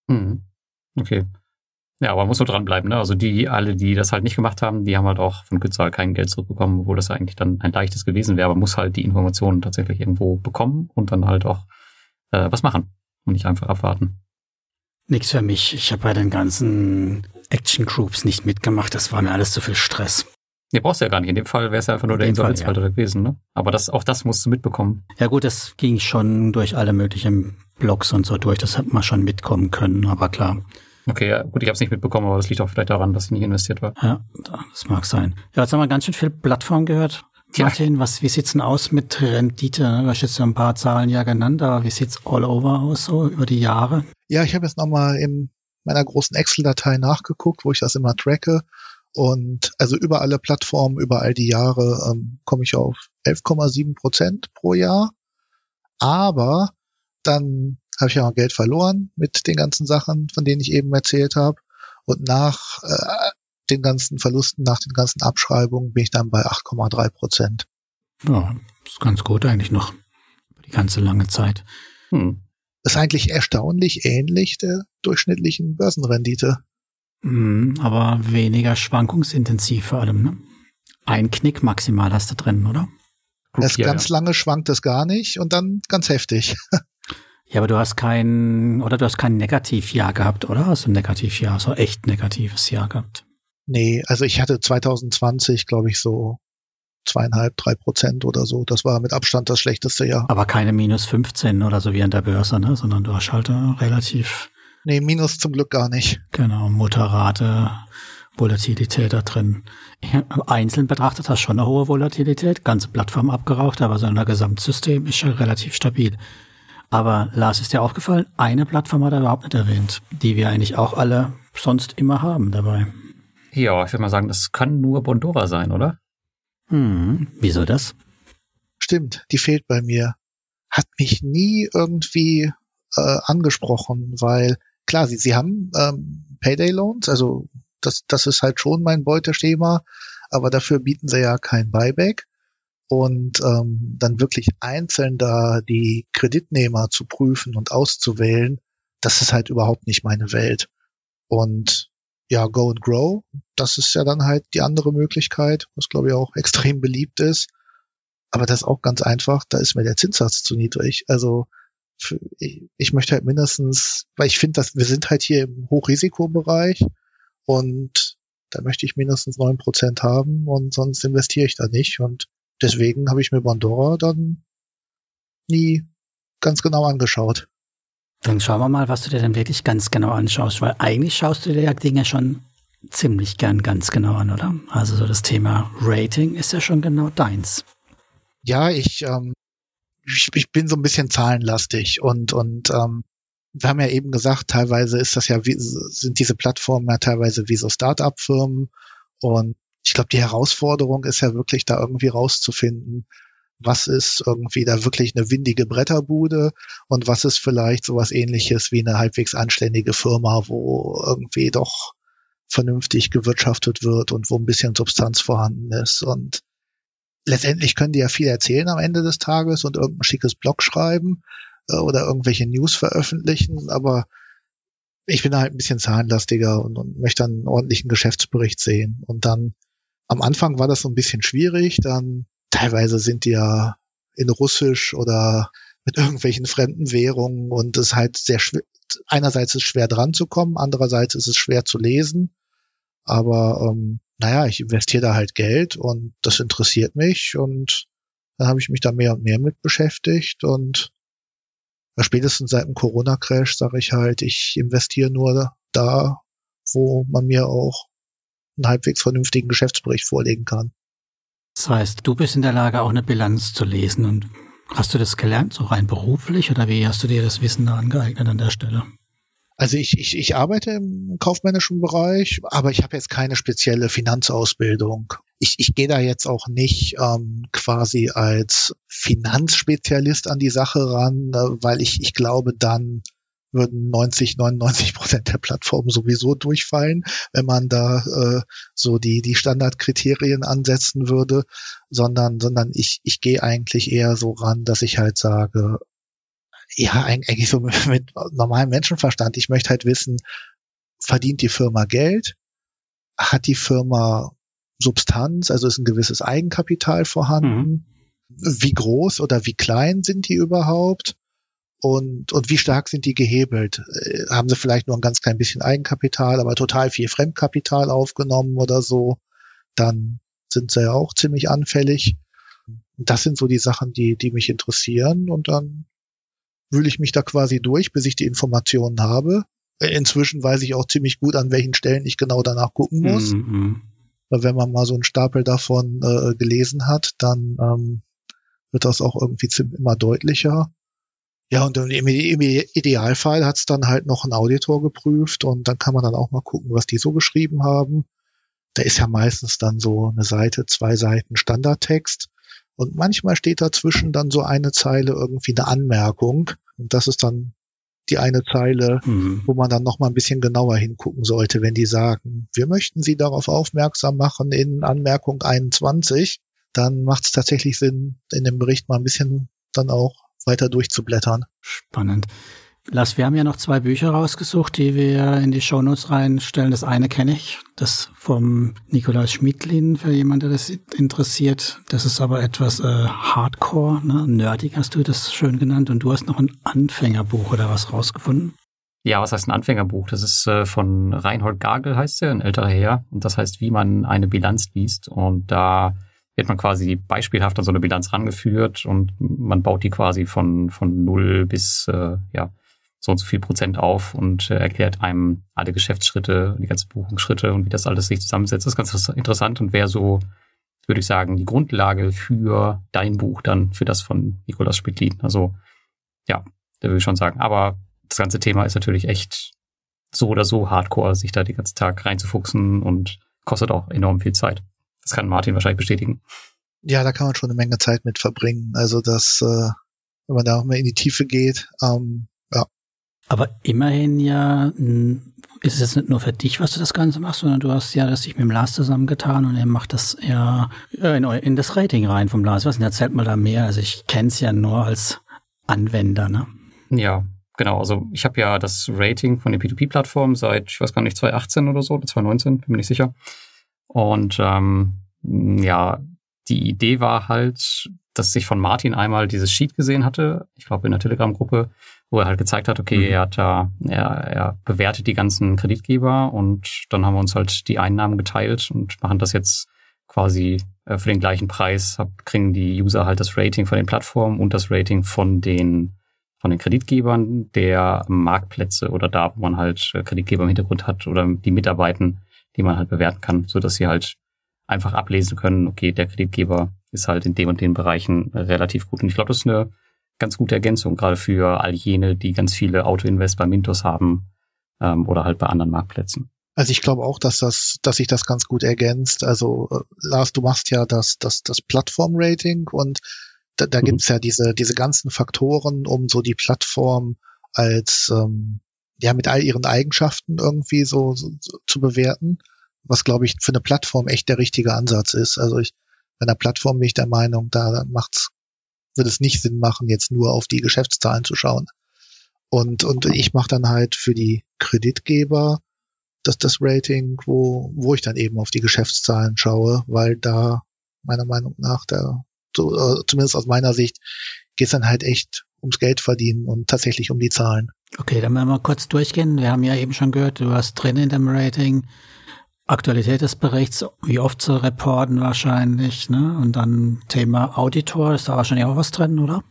Mhm. Okay. Ja, aber man muss nur dranbleiben, ne? Also die, alle, die das halt nicht gemacht haben, die haben halt auch von Kützal kein Geld zurückbekommen, obwohl das eigentlich dann ein leichtes gewesen wäre. Man muss halt die Informationen tatsächlich irgendwo bekommen und dann halt auch äh, was machen und nicht einfach abwarten. Nix für mich. Ich habe bei den ganzen Action Groups nicht mitgemacht. Das war mir alles zu viel Stress. Nee, brauchst du ja gar nicht. In dem Fall wäre es ja einfach nur der Insolvenzfall ja. gewesen, ne? Aber das, auch das musst du mitbekommen. Ja gut, das ging schon durch alle möglichen Blogs und so durch. Das hat man schon mitkommen können, aber klar. Okay, ja, gut, ich habe es nicht mitbekommen, aber das liegt auch vielleicht daran, dass ich nicht investiert war. Ja, das mag sein. Ja, jetzt haben wir ganz schön viel Plattform gehört. Martin, ja. was, wie sieht's denn aus mit Rendite? Du hast jetzt so ein paar Zahlen ja genannt, aber wie sieht's all over aus, so über die Jahre? Ja, ich habe jetzt nochmal in meiner großen Excel-Datei nachgeguckt, wo ich das immer tracke. Und also über alle Plattformen, über all die Jahre ähm, komme ich auf 11,7 Prozent pro Jahr. Aber dann habe ich ja auch Geld verloren mit den ganzen Sachen, von denen ich eben erzählt habe. Und nach äh, den ganzen Verlusten, nach den ganzen Abschreibungen bin ich dann bei 8,3 Prozent. Ja, ist ganz gut eigentlich noch über die ganze lange Zeit. Hm. Ist eigentlich erstaunlich ähnlich der durchschnittlichen Börsenrendite. Mhm, aber weniger schwankungsintensiv vor allem, ne? Ein Knick maximal hast du drin, oder? Erst ja, ganz ja. lange schwankt es gar nicht und dann ganz heftig. ja, aber du hast kein, oder du hast kein Negativjahr gehabt, oder? Hast du ein Negativjahr, so echt negatives Jahr gehabt? Nee, also ich hatte 2020, glaube ich, so zweieinhalb, drei Prozent oder so. Das war mit Abstand das schlechteste Jahr. Aber keine minus 15 oder so wie an der Börse, ne? Sondern du hast halt relativ Nee, Minus zum Glück gar nicht. Genau, Mutterrate, Volatilität da drin. Einzeln betrachtet hast du schon eine hohe Volatilität, ganze Plattform abgeraucht, aber so ein Gesamtsystem ist schon relativ stabil. Aber Lars, ist dir aufgefallen, eine Plattform hat er überhaupt nicht erwähnt, die wir eigentlich auch alle sonst immer haben dabei. Ja, ich würde mal sagen, das kann nur Bondora sein, oder? Hm, wieso das? Stimmt, die fehlt bei mir. Hat mich nie irgendwie äh, angesprochen, weil klar, sie, sie haben ähm, Payday Loans, also das, das ist halt schon mein Beuteschema, aber dafür bieten sie ja kein Buyback. Und ähm, dann wirklich einzeln da die Kreditnehmer zu prüfen und auszuwählen, das ist halt überhaupt nicht meine Welt. Und ja, Go and Grow, das ist ja dann halt die andere Möglichkeit, was glaube ich auch extrem beliebt ist. Aber das ist auch ganz einfach, da ist mir der Zinssatz zu niedrig. Also ich möchte halt mindestens, weil ich finde, dass wir sind halt hier im Hochrisikobereich und da möchte ich mindestens neun Prozent haben und sonst investiere ich da nicht. Und deswegen habe ich mir Bondora dann nie ganz genau angeschaut. Dann schauen wir mal, was du dir denn wirklich ganz genau anschaust, weil eigentlich schaust du dir ja Dinge schon ziemlich gern ganz genau an, oder? Also so das Thema Rating ist ja schon genau deins. Ja, ich, ähm, ich, ich bin so ein bisschen zahlenlastig und, und ähm, wir haben ja eben gesagt, teilweise ist das ja wie, sind diese Plattformen ja teilweise wie so Start-up-Firmen und ich glaube, die Herausforderung ist ja wirklich da irgendwie rauszufinden, was ist irgendwie da wirklich eine windige Bretterbude und was ist vielleicht sowas ähnliches wie eine halbwegs anständige Firma, wo irgendwie doch vernünftig gewirtschaftet wird und wo ein bisschen Substanz vorhanden ist. Und letztendlich können die ja viel erzählen am Ende des Tages und irgendein schickes Blog schreiben äh, oder irgendwelche News veröffentlichen, aber ich bin halt ein bisschen zahnlastiger und, und möchte einen ordentlichen Geschäftsbericht sehen. Und dann am Anfang war das so ein bisschen schwierig, dann teilweise sind die ja in Russisch oder mit irgendwelchen fremden Währungen und es ist halt sehr schwer. Einerseits ist es schwer dran zu kommen, andererseits ist es schwer zu lesen. Aber ähm, naja, ich investiere da halt Geld und das interessiert mich und dann habe ich mich da mehr und mehr mit beschäftigt und spätestens seit dem Corona-Crash sage ich halt, ich investiere nur da, wo man mir auch einen halbwegs vernünftigen Geschäftsbericht vorlegen kann. Das heißt, du bist in der Lage, auch eine Bilanz zu lesen. Und hast du das gelernt, so rein beruflich, oder wie hast du dir das Wissen da angeeignet an der Stelle? Also ich, ich, ich arbeite im kaufmännischen Bereich, aber ich habe jetzt keine spezielle Finanzausbildung. Ich, ich gehe da jetzt auch nicht ähm, quasi als Finanzspezialist an die Sache ran, äh, weil ich, ich glaube, dann würden 90, 99 Prozent der Plattformen sowieso durchfallen, wenn man da äh, so die, die Standardkriterien ansetzen würde, sondern, sondern ich, ich gehe eigentlich eher so ran, dass ich halt sage, ja, eigentlich so mit, mit normalem Menschenverstand, ich möchte halt wissen, verdient die Firma Geld? Hat die Firma Substanz, also ist ein gewisses Eigenkapital vorhanden? Mhm. Wie groß oder wie klein sind die überhaupt? Und, und wie stark sind die gehebelt? Äh, haben sie vielleicht nur ein ganz klein bisschen Eigenkapital, aber total viel Fremdkapital aufgenommen oder so? Dann sind sie ja auch ziemlich anfällig. Das sind so die Sachen, die, die mich interessieren und dann wühle ich mich da quasi durch, bis ich die Informationen habe. Inzwischen weiß ich auch ziemlich gut, an welchen Stellen ich genau danach gucken muss. Mhm. Weil wenn man mal so einen Stapel davon äh, gelesen hat, dann ähm, wird das auch irgendwie immer deutlicher. Ja, und im, im Idealfall hat's dann halt noch ein Auditor geprüft und dann kann man dann auch mal gucken, was die so geschrieben haben. Da ist ja meistens dann so eine Seite, zwei Seiten Standardtext. Und manchmal steht dazwischen dann so eine Zeile irgendwie eine Anmerkung. Und das ist dann die eine Zeile, mhm. wo man dann noch mal ein bisschen genauer hingucken sollte, wenn die sagen, wir möchten Sie darauf aufmerksam machen in Anmerkung 21, dann macht es tatsächlich Sinn, in dem Bericht mal ein bisschen dann auch weiter durchzublättern. Spannend. Lass, wir haben ja noch zwei Bücher rausgesucht, die wir in die Shownotes reinstellen. Das eine kenne ich, das vom Nikolaus Schmidlin, für jemanden, der das interessiert. Das ist aber etwas äh, Hardcore, ne? nerdig hast du das schön genannt. Und du hast noch ein Anfängerbuch oder was rausgefunden? Ja, was heißt ein Anfängerbuch? Das ist äh, von Reinhold Gagel, heißt er, ein älterer Herr. Und das heißt, wie man eine Bilanz liest. Und da wird man quasi beispielhaft an so eine Bilanz rangeführt und man baut die quasi von, von null bis äh, ja, so und so viel Prozent auf und äh, erklärt einem alle Geschäftsschritte, die ganzen Buchungsschritte und wie das alles sich zusammensetzt. Das ist ganz interessant und wäre so, würde ich sagen, die Grundlage für dein Buch dann, für das von Nikolaus Spitlin. Also ja, da würde ich schon sagen. Aber das ganze Thema ist natürlich echt so oder so hardcore, sich da den ganzen Tag reinzufuchsen und kostet auch enorm viel Zeit. Das kann Martin wahrscheinlich bestätigen. Ja, da kann man schon eine Menge Zeit mit verbringen. Also das, äh, wenn man da auch mal in die Tiefe geht, ähm, ja. Aber immerhin ja, ist es jetzt nicht nur für dich, was du das Ganze machst, sondern du hast ja das sich mit dem Lars zusammengetan und er macht das ja in, in das Rating rein vom Lars. Was denn erzählt mal da mehr? Also ich kenne es ja nur als Anwender, ne? Ja, genau. Also ich habe ja das Rating von der P2P-Plattform seit, ich weiß gar nicht, 2018 oder so, 2019, bin mir nicht sicher. Und ähm, ja, die Idee war halt, dass ich von Martin einmal dieses Sheet gesehen hatte, ich glaube in der Telegram-Gruppe, wo er halt gezeigt hat, okay, mhm. er hat da, er, er bewertet die ganzen Kreditgeber und dann haben wir uns halt die Einnahmen geteilt und machen das jetzt quasi äh, für den gleichen Preis, hab, kriegen die User halt das Rating von den Plattformen und das Rating von den von den Kreditgebern der Marktplätze oder da, wo man halt äh, Kreditgeber im Hintergrund hat oder die Mitarbeiten, die man halt bewerten kann, so dass sie halt einfach ablesen können, okay, der Kreditgeber ist halt in dem und den Bereichen relativ gut. Und ich glaube, das ist eine ganz gute Ergänzung, gerade für all jene, die ganz viele Autoinvest bei Mintos haben ähm, oder halt bei anderen Marktplätzen. Also ich glaube auch, dass das, dass sich das ganz gut ergänzt. Also äh, Lars, du machst ja das, das, das Plattform-Rating und da, da mhm. gibt's ja diese, diese ganzen Faktoren, um so die Plattform als ähm, ja mit all ihren Eigenschaften irgendwie so, so, so zu bewerten, was glaube ich für eine Plattform echt der richtige Ansatz ist. Also ich bei einer Plattform bin ich der Meinung, da macht's wird es nicht Sinn machen, jetzt nur auf die Geschäftszahlen zu schauen. Und, und ich mache dann halt für die Kreditgeber das, das Rating, wo, wo ich dann eben auf die Geschäftszahlen schaue, weil da meiner Meinung nach, da, so, äh, zumindest aus meiner Sicht, geht es dann halt echt ums Geld verdienen und tatsächlich um die Zahlen. Okay, dann werden wir mal kurz durchgehen. Wir haben ja eben schon gehört, du hast drin in dem Rating Aktualität des Berichts, wie oft zu reporten wahrscheinlich, ne? Und dann Thema Auditor, ist da wahrscheinlich auch was drin, oder?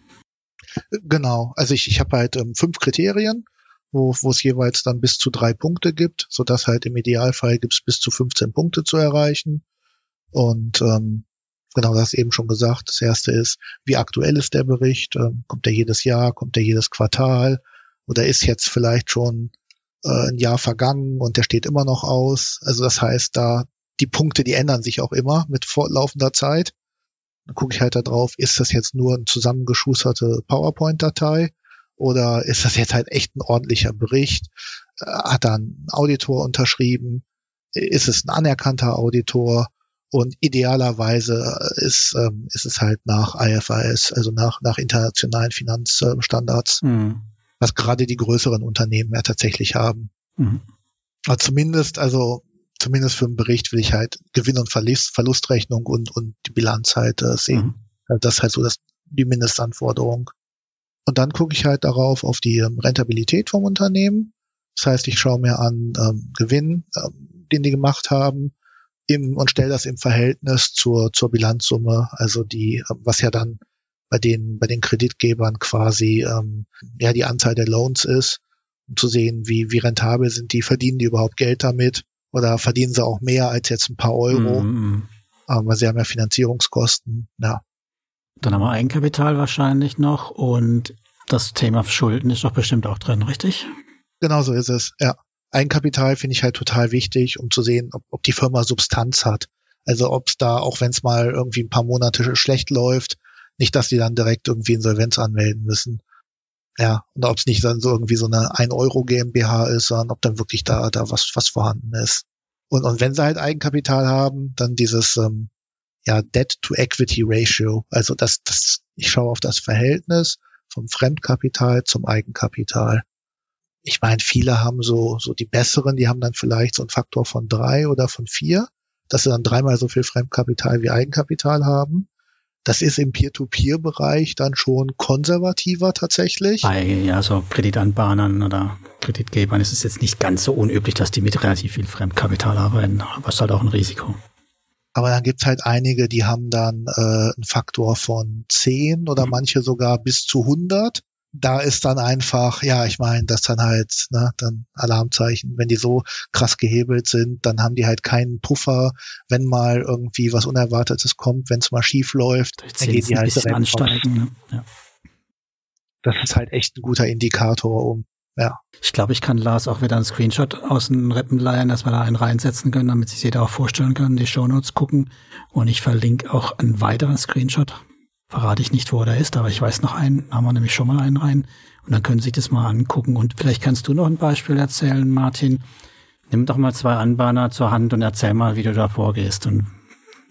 Genau, also ich, ich habe halt ähm, fünf Kriterien, wo, wo es jeweils dann bis zu drei Punkte gibt, so dass halt im Idealfall gibt es bis zu 15 Punkte zu erreichen. Und ähm, genau, das eben schon gesagt. Das erste ist, wie aktuell ist der Bericht? Ähm, kommt der jedes Jahr? Kommt der jedes Quartal? Oder ist jetzt vielleicht schon äh, ein Jahr vergangen und der steht immer noch aus. Also das heißt, da die Punkte, die ändern sich auch immer mit fortlaufender Zeit. Dann gucke ich halt da drauf, ist das jetzt nur ein zusammengeschusterte PowerPoint-Datei oder ist das jetzt halt echt ein ordentlicher Bericht? Äh, hat da ein Auditor unterschrieben? Ist es ein anerkannter Auditor? Und idealerweise ist, ähm, ist es halt nach IFRS, also nach, nach internationalen Finanzstandards. Mhm was gerade die größeren Unternehmen ja tatsächlich haben. Mhm. Aber zumindest, also zumindest für einen Bericht will ich halt Gewinn- und Verlust, Verlustrechnung und, und die Bilanz halt äh, sehen. Mhm. Also das ist halt so das, die Mindestanforderung. Und dann gucke ich halt darauf auf die ähm, Rentabilität vom Unternehmen. Das heißt, ich schaue mir an ähm, Gewinn, ähm, den die gemacht haben, im, und stelle das im Verhältnis zur, zur Bilanzsumme, also die, was ja dann bei den, bei den Kreditgebern quasi ähm, ja die Anzahl der Loans ist, um zu sehen, wie, wie rentabel sind die, verdienen die überhaupt Geld damit oder verdienen sie auch mehr als jetzt ein paar Euro, mhm. aber sie haben ja Finanzierungskosten, ja. Dann haben wir Eigenkapital wahrscheinlich noch und das Thema Schulden ist doch bestimmt auch drin, richtig? Genau so ist es, ja. Eigenkapital finde ich halt total wichtig, um zu sehen, ob, ob die Firma Substanz hat. Also ob es da, auch wenn es mal irgendwie ein paar Monate schlecht läuft, nicht, dass die dann direkt irgendwie Insolvenz anmelden müssen. Ja, und ob es nicht dann so irgendwie so eine 1 Euro GmbH ist, sondern ob dann wirklich da, da was, was vorhanden ist. Und, und wenn sie halt Eigenkapital haben, dann dieses, ähm, ja, Debt-to-Equity-Ratio. Also das, das, ich schaue auf das Verhältnis vom Fremdkapital zum Eigenkapital. Ich meine, viele haben so, so die besseren, die haben dann vielleicht so einen Faktor von drei oder von vier, dass sie dann dreimal so viel Fremdkapital wie Eigenkapital haben. Das ist im Peer-to-Peer-Bereich dann schon konservativer tatsächlich. Bei ja, so Kreditanbahnern oder Kreditgebern ist es jetzt nicht ganz so unüblich, dass die mit relativ viel Fremdkapital arbeiten, aber es ist halt auch ein Risiko. Aber dann gibt's halt einige, die haben dann äh, einen Faktor von 10 oder mhm. manche sogar bis zu 100 da ist dann einfach, ja, ich meine, das dann halt, ne, dann Alarmzeichen, wenn die so krass gehebelt sind, dann haben die halt keinen Puffer, wenn mal irgendwie was Unerwartetes kommt, wenn es mal schief läuft, dann gehen die halt direkt ansteigen. Ne? Ja. Das ist halt echt ein guter Indikator, um ja. Ich glaube, ich kann Lars auch wieder einen Screenshot aus den Rippen leihen, dass wir da einen reinsetzen können, damit sich jeder auch vorstellen kann, die Shownotes gucken. Und ich verlinke auch einen weiteren Screenshot verrate ich nicht, wo er ist, aber ich weiß noch einen, haben wir nämlich schon mal einen rein. Und dann können Sie sich das mal angucken. Und vielleicht kannst du noch ein Beispiel erzählen, Martin. Nimm doch mal zwei Anbahner zur Hand und erzähl mal, wie du da vorgehst und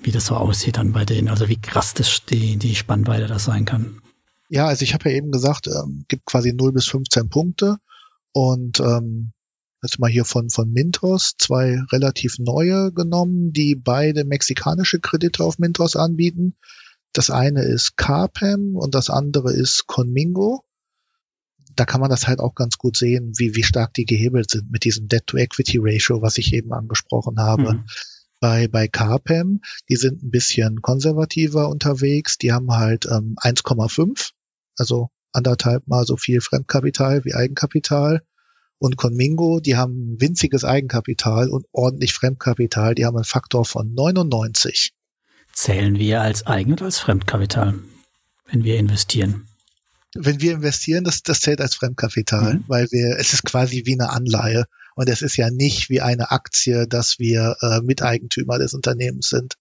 wie das so aussieht dann bei denen. Also wie krass das die, die Spannweite das sein kann. Ja, also ich habe ja eben gesagt, ähm, gibt quasi 0 bis 15 Punkte. Und ähm, jetzt mal hier von, von Mintos zwei relativ neue genommen, die beide mexikanische Kredite auf Mintos anbieten. Das eine ist Carpem und das andere ist Conmingo. Da kann man das halt auch ganz gut sehen, wie, wie stark die gehebelt sind mit diesem Debt-to-Equity-Ratio, was ich eben angesprochen habe. Mhm. Bei, bei Carpem, die sind ein bisschen konservativer unterwegs. Die haben halt ähm, 1,5, also anderthalb mal so viel Fremdkapital wie Eigenkapital. Und Conmingo, die haben winziges Eigenkapital und ordentlich Fremdkapital. Die haben einen Faktor von 99. Zählen wir als Eigen- oder als Fremdkapital, wenn wir investieren? Wenn wir investieren, das, das zählt als Fremdkapital, mhm. weil wir, es ist quasi wie eine Anleihe. Und es ist ja nicht wie eine Aktie, dass wir äh, Miteigentümer des Unternehmens sind.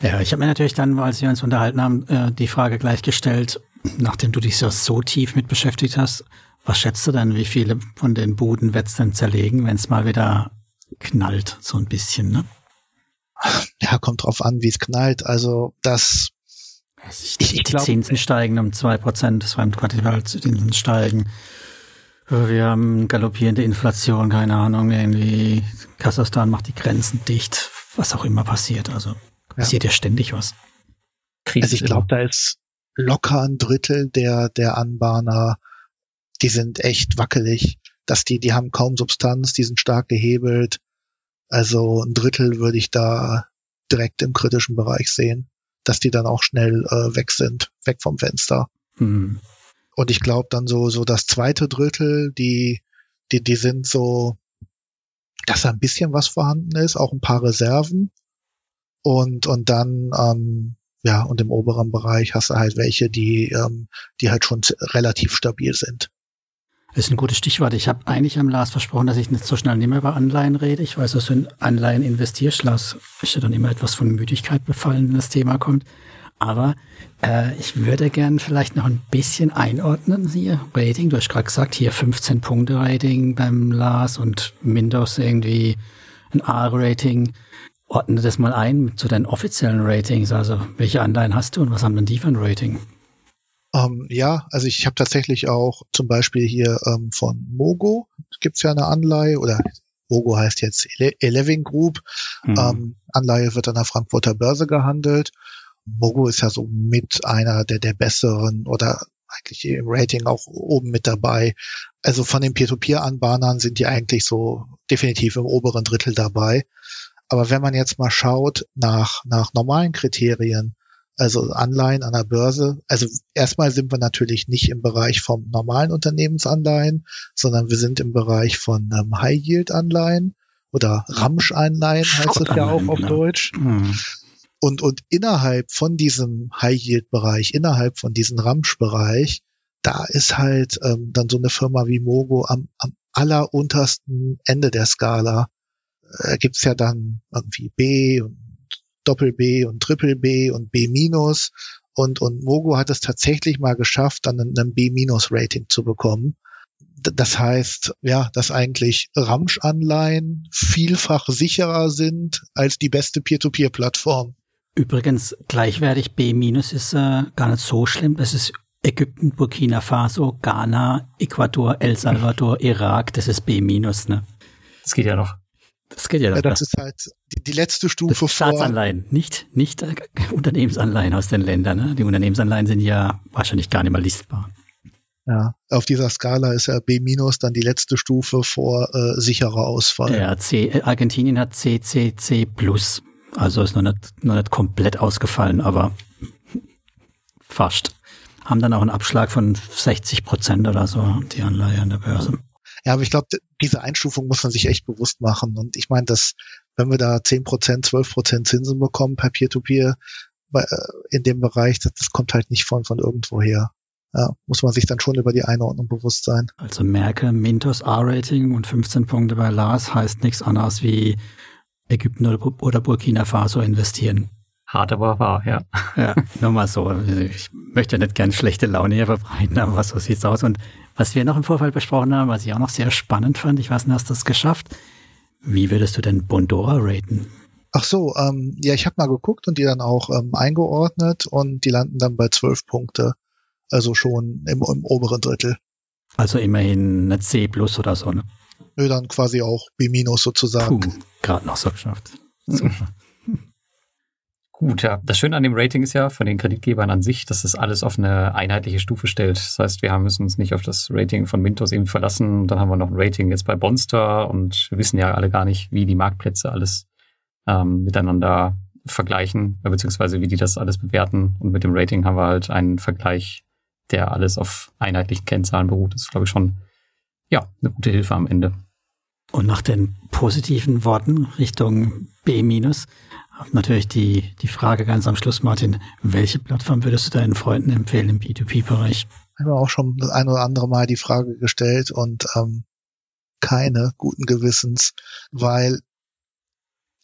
Ja, ich habe mir natürlich dann, als wir uns unterhalten haben, äh, die Frage gleich gestellt, nachdem du dich so, so tief mit beschäftigt hast, was schätzt du denn, wie viele von den Buden wird es denn zerlegen, wenn es mal wieder knallt, so ein bisschen, ne? Ja, kommt drauf an, wie es knallt. Also das ich, ich, die glaub, Zinsen steigen um zwei Prozent, das Fremdkapitalzinsen steigen. Wir haben galoppierende Inflation, keine Ahnung, irgendwie Kasachstan macht die Grenzen dicht, was auch immer passiert. Also passiert ja, ja ständig was. Krise also ich glaube, da ist locker ein Drittel der, der Anbahner die sind echt wackelig. Dass die, die haben kaum Substanz, die sind stark gehebelt. Also ein Drittel würde ich da direkt im kritischen Bereich sehen, dass die dann auch schnell äh, weg sind, weg vom Fenster. Mhm. Und ich glaube dann so, so das zweite Drittel, die, die, die sind so, dass da ein bisschen was vorhanden ist, auch ein paar Reserven. Und, und dann, ähm, ja, und im oberen Bereich hast du halt welche, die, ähm, die halt schon relativ stabil sind. Das ist ein gutes Stichwort. Ich habe eigentlich am Lars versprochen, dass ich nicht so schnell nicht mehr über Anleihen rede. Ich weiß, dass du in Anleihen investierst. Lars ist ja dann immer etwas von Müdigkeit befallen, wenn das Thema kommt. Aber äh, ich würde gern vielleicht noch ein bisschen einordnen hier. Rating, du hast gerade gesagt, hier 15 Punkte Rating beim Lars und Windows irgendwie ein A-Rating. Ordne das mal ein zu deinen offiziellen Ratings. Also welche Anleihen hast du und was haben denn die für ein Rating? Ähm, ja, also ich habe tatsächlich auch zum Beispiel hier ähm, von Mogo gibt's ja eine Anleihe oder Mogo heißt jetzt Eleving Group. Mhm. Ähm, Anleihe wird an der Frankfurter Börse gehandelt. Mogo ist ja so mit einer der, der besseren oder eigentlich im Rating auch oben mit dabei. Also von den Peer-to-Peer-Anbahnern sind die eigentlich so definitiv im oberen Drittel dabei. Aber wenn man jetzt mal schaut nach, nach normalen Kriterien, also Anleihen an der Börse. Also erstmal sind wir natürlich nicht im Bereich vom normalen Unternehmensanleihen, sondern wir sind im Bereich von ähm, High-Yield-Anleihen oder Ramsch-Anleihen heißt es ja auch auf genau. Deutsch. Mhm. Und, und innerhalb von diesem High-Yield-Bereich, innerhalb von diesem Ramsch-Bereich, da ist halt ähm, dann so eine Firma wie Mogo am, am alleruntersten Ende der Skala. Äh, gibt's ja dann irgendwie B und Doppel B und Triple B und B minus und, und Mogo hat es tatsächlich mal geschafft, dann ein B-Minus-Rating zu bekommen. Das heißt, ja, dass eigentlich Ramsch-Anleihen vielfach sicherer sind als die beste Peer-to-Peer-Plattform. Übrigens, gleichwertig B- ist äh, gar nicht so schlimm. Das ist Ägypten, Burkina Faso, Ghana, Ecuador, El Salvador, Irak. Das ist B-, ne? Das geht ja noch. Das geht ja. ja das ist halt die, die letzte Stufe vor. Staatsanleihen, nicht, nicht äh, Unternehmensanleihen aus den Ländern. Ne? Die Unternehmensanleihen sind ja wahrscheinlich gar nicht mal listbar. Ja, auf dieser Skala ist ja B- dann die letzte Stufe vor äh, sicherer Ausfall. Ja, C, äh, Argentinien hat CCC plus. Also ist noch nicht, noch nicht komplett ausgefallen, aber fast. Haben dann auch einen Abschlag von 60 Prozent oder so, die Anleihe an der Börse. Ja, aber ich glaube, diese Einstufung muss man sich echt bewusst machen. Und ich meine, dass wenn wir da 10 Prozent, 12 Prozent Zinsen bekommen per Peer-to-Peer -Peer, äh, in dem Bereich, das, das kommt halt nicht von, von irgendwo her. Ja, muss man sich dann schon über die Einordnung bewusst sein. Also merke, Mintos A-Rating und 15 Punkte bei Lars heißt nichts anderes wie Ägypten oder Burkina Faso investieren. Hart aber wahr, ja. Ja, nur mal so. Ich möchte nicht gerne schlechte Laune hier verbreiten, aber so sieht's aus. Und was wir noch im Vorfeld besprochen haben, was ich auch noch sehr spannend fand, ich weiß nicht, hast du das geschafft? Wie würdest du denn Bondora raten? Ach so, ähm, ja, ich habe mal geguckt und die dann auch ähm, eingeordnet und die landen dann bei zwölf Punkte. Also schon im, im oberen Drittel. Also immerhin eine C plus oder so, ne? Nö, dann quasi auch B minus sozusagen. Gerade noch so geschafft. Super. Gut, ja. Das Schöne an dem Rating ist ja von den Kreditgebern an sich, dass es alles auf eine einheitliche Stufe stellt. Das heißt, wir müssen uns nicht auf das Rating von Mintos eben verlassen. Dann haben wir noch ein Rating jetzt bei Bonster und wir wissen ja alle gar nicht, wie die Marktplätze alles ähm, miteinander vergleichen, beziehungsweise wie die das alles bewerten. Und mit dem Rating haben wir halt einen Vergleich, der alles auf einheitlichen Kennzahlen beruht. Das ist, glaube ich, schon ja, eine gute Hilfe am Ende. Und nach den positiven Worten Richtung B- natürlich die, die Frage ganz am Schluss, Martin, welche Plattform würdest du deinen Freunden empfehlen im B2B-Bereich? Ich habe auch schon das ein oder andere Mal die Frage gestellt und ähm, keine guten Gewissens, weil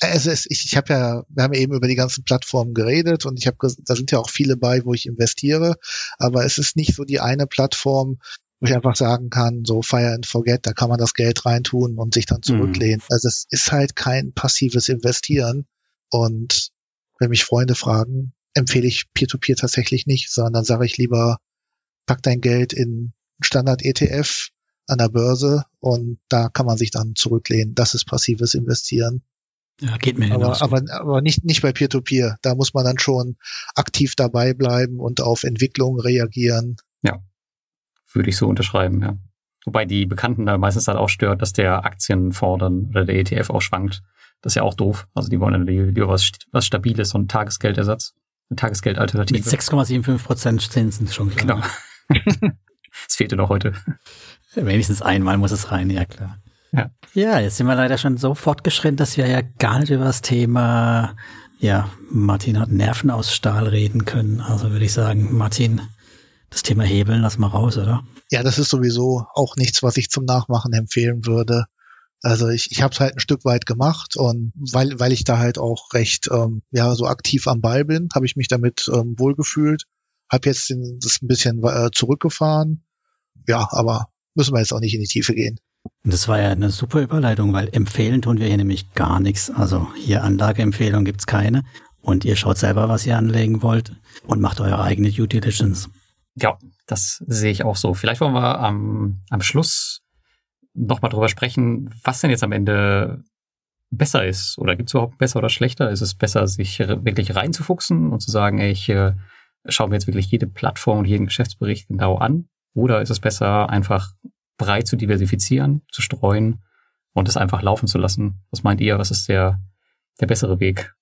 also es, ich, ich habe ja, wir haben eben über die ganzen Plattformen geredet und ich habe, da sind ja auch viele bei, wo ich investiere, aber es ist nicht so die eine Plattform, wo ich einfach sagen kann, so Fire and Forget, da kann man das Geld reintun und sich dann mhm. zurücklehnen. Mhm. Also es ist halt kein passives Investieren, und wenn mich Freunde fragen, empfehle ich Peer-to-Peer -Peer tatsächlich nicht, sondern dann sage ich lieber, pack dein Geld in Standard-ETF an der Börse und da kann man sich dann zurücklehnen. Das ist passives Investieren. Ja, geht mir aber, aber, aber nicht, nicht bei Peer-to-Peer. -Peer. Da muss man dann schon aktiv dabei bleiben und auf Entwicklungen reagieren. Ja, würde ich so unterschreiben, ja. Wobei die Bekannten da meistens halt auch stört, dass der Aktienfonds dann oder der ETF auch schwankt. Das ist ja auch doof. Also die wollen dann lieber was, was Stabiles, so ein Tagesgeldersatz, eine Tagesgeldalternative. Mit 6,75 Prozent Zinsen schon klar. Genau. Es fehlte noch heute. Wenigstens einmal muss es rein, ja klar. Ja. ja, jetzt sind wir leider schon so fortgeschritten, dass wir ja gar nicht über das Thema, ja, Martin hat Nerven aus Stahl reden können. Also würde ich sagen, Martin, das Thema Hebeln lass mal raus, oder? Ja, das ist sowieso auch nichts, was ich zum Nachmachen empfehlen würde. Also ich, ich habe es halt ein Stück weit gemacht und weil, weil ich da halt auch recht ähm, ja so aktiv am Ball bin, habe ich mich damit ähm, wohlgefühlt. Habe jetzt den, das ein bisschen äh, zurückgefahren. Ja, aber müssen wir jetzt auch nicht in die Tiefe gehen. Das war ja eine super Überleitung, weil empfehlen tun wir hier nämlich gar nichts. Also hier Anlageempfehlung gibt's keine. Und ihr schaut selber, was ihr anlegen wollt und macht eure eigene Due Diligence. Ja, das sehe ich auch so. Vielleicht wollen wir am, am Schluss nochmal drüber sprechen, was denn jetzt am Ende besser ist. Oder gibt es überhaupt besser oder schlechter? Ist es besser, sich wirklich reinzufuchsen und zu sagen, ey, ich äh, schaue mir jetzt wirklich jede Plattform und jeden Geschäftsbericht genau an? Oder ist es besser, einfach breit zu diversifizieren, zu streuen und es einfach laufen zu lassen? Was meint ihr? Was ist der, der bessere Weg?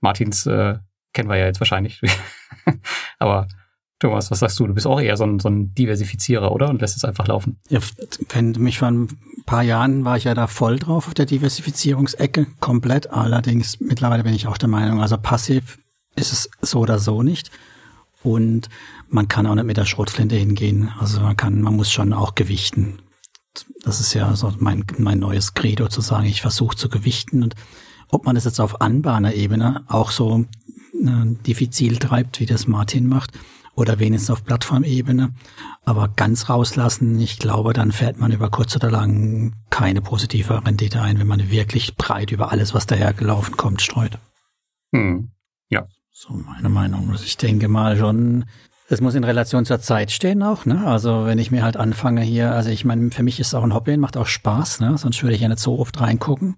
Martins äh, kennen wir ja jetzt wahrscheinlich. Aber Thomas, was sagst du? Du bist auch eher so ein, so ein Diversifizierer, oder? Und lässt es einfach laufen. Ja, wenn mich vor ein paar Jahren war ich ja da voll drauf auf der Diversifizierungsecke, komplett. Allerdings mittlerweile bin ich auch der Meinung, also passiv ist es so oder so nicht. Und man kann auch nicht mit der Schrotflinte hingehen. Also man kann, man muss schon auch gewichten. Das ist ja so mein, mein neues Credo zu sagen, ich versuche zu gewichten und ob man das jetzt auf Anbahner-Ebene auch so äh, diffizil treibt, wie das Martin macht, oder wenigstens auf Plattformebene. Aber ganz rauslassen, ich glaube, dann fährt man über kurz oder lang keine positive Rendite ein, wenn man wirklich breit über alles, was dahergelaufen kommt, streut. Hm. Ja. So meine Meinung. Also ich denke mal schon, es muss in Relation zur Zeit stehen auch, ne? Also wenn ich mir halt anfange hier, also ich meine, für mich ist es auch ein Hobby macht auch Spaß, ne? Sonst würde ich ja nicht so oft reingucken.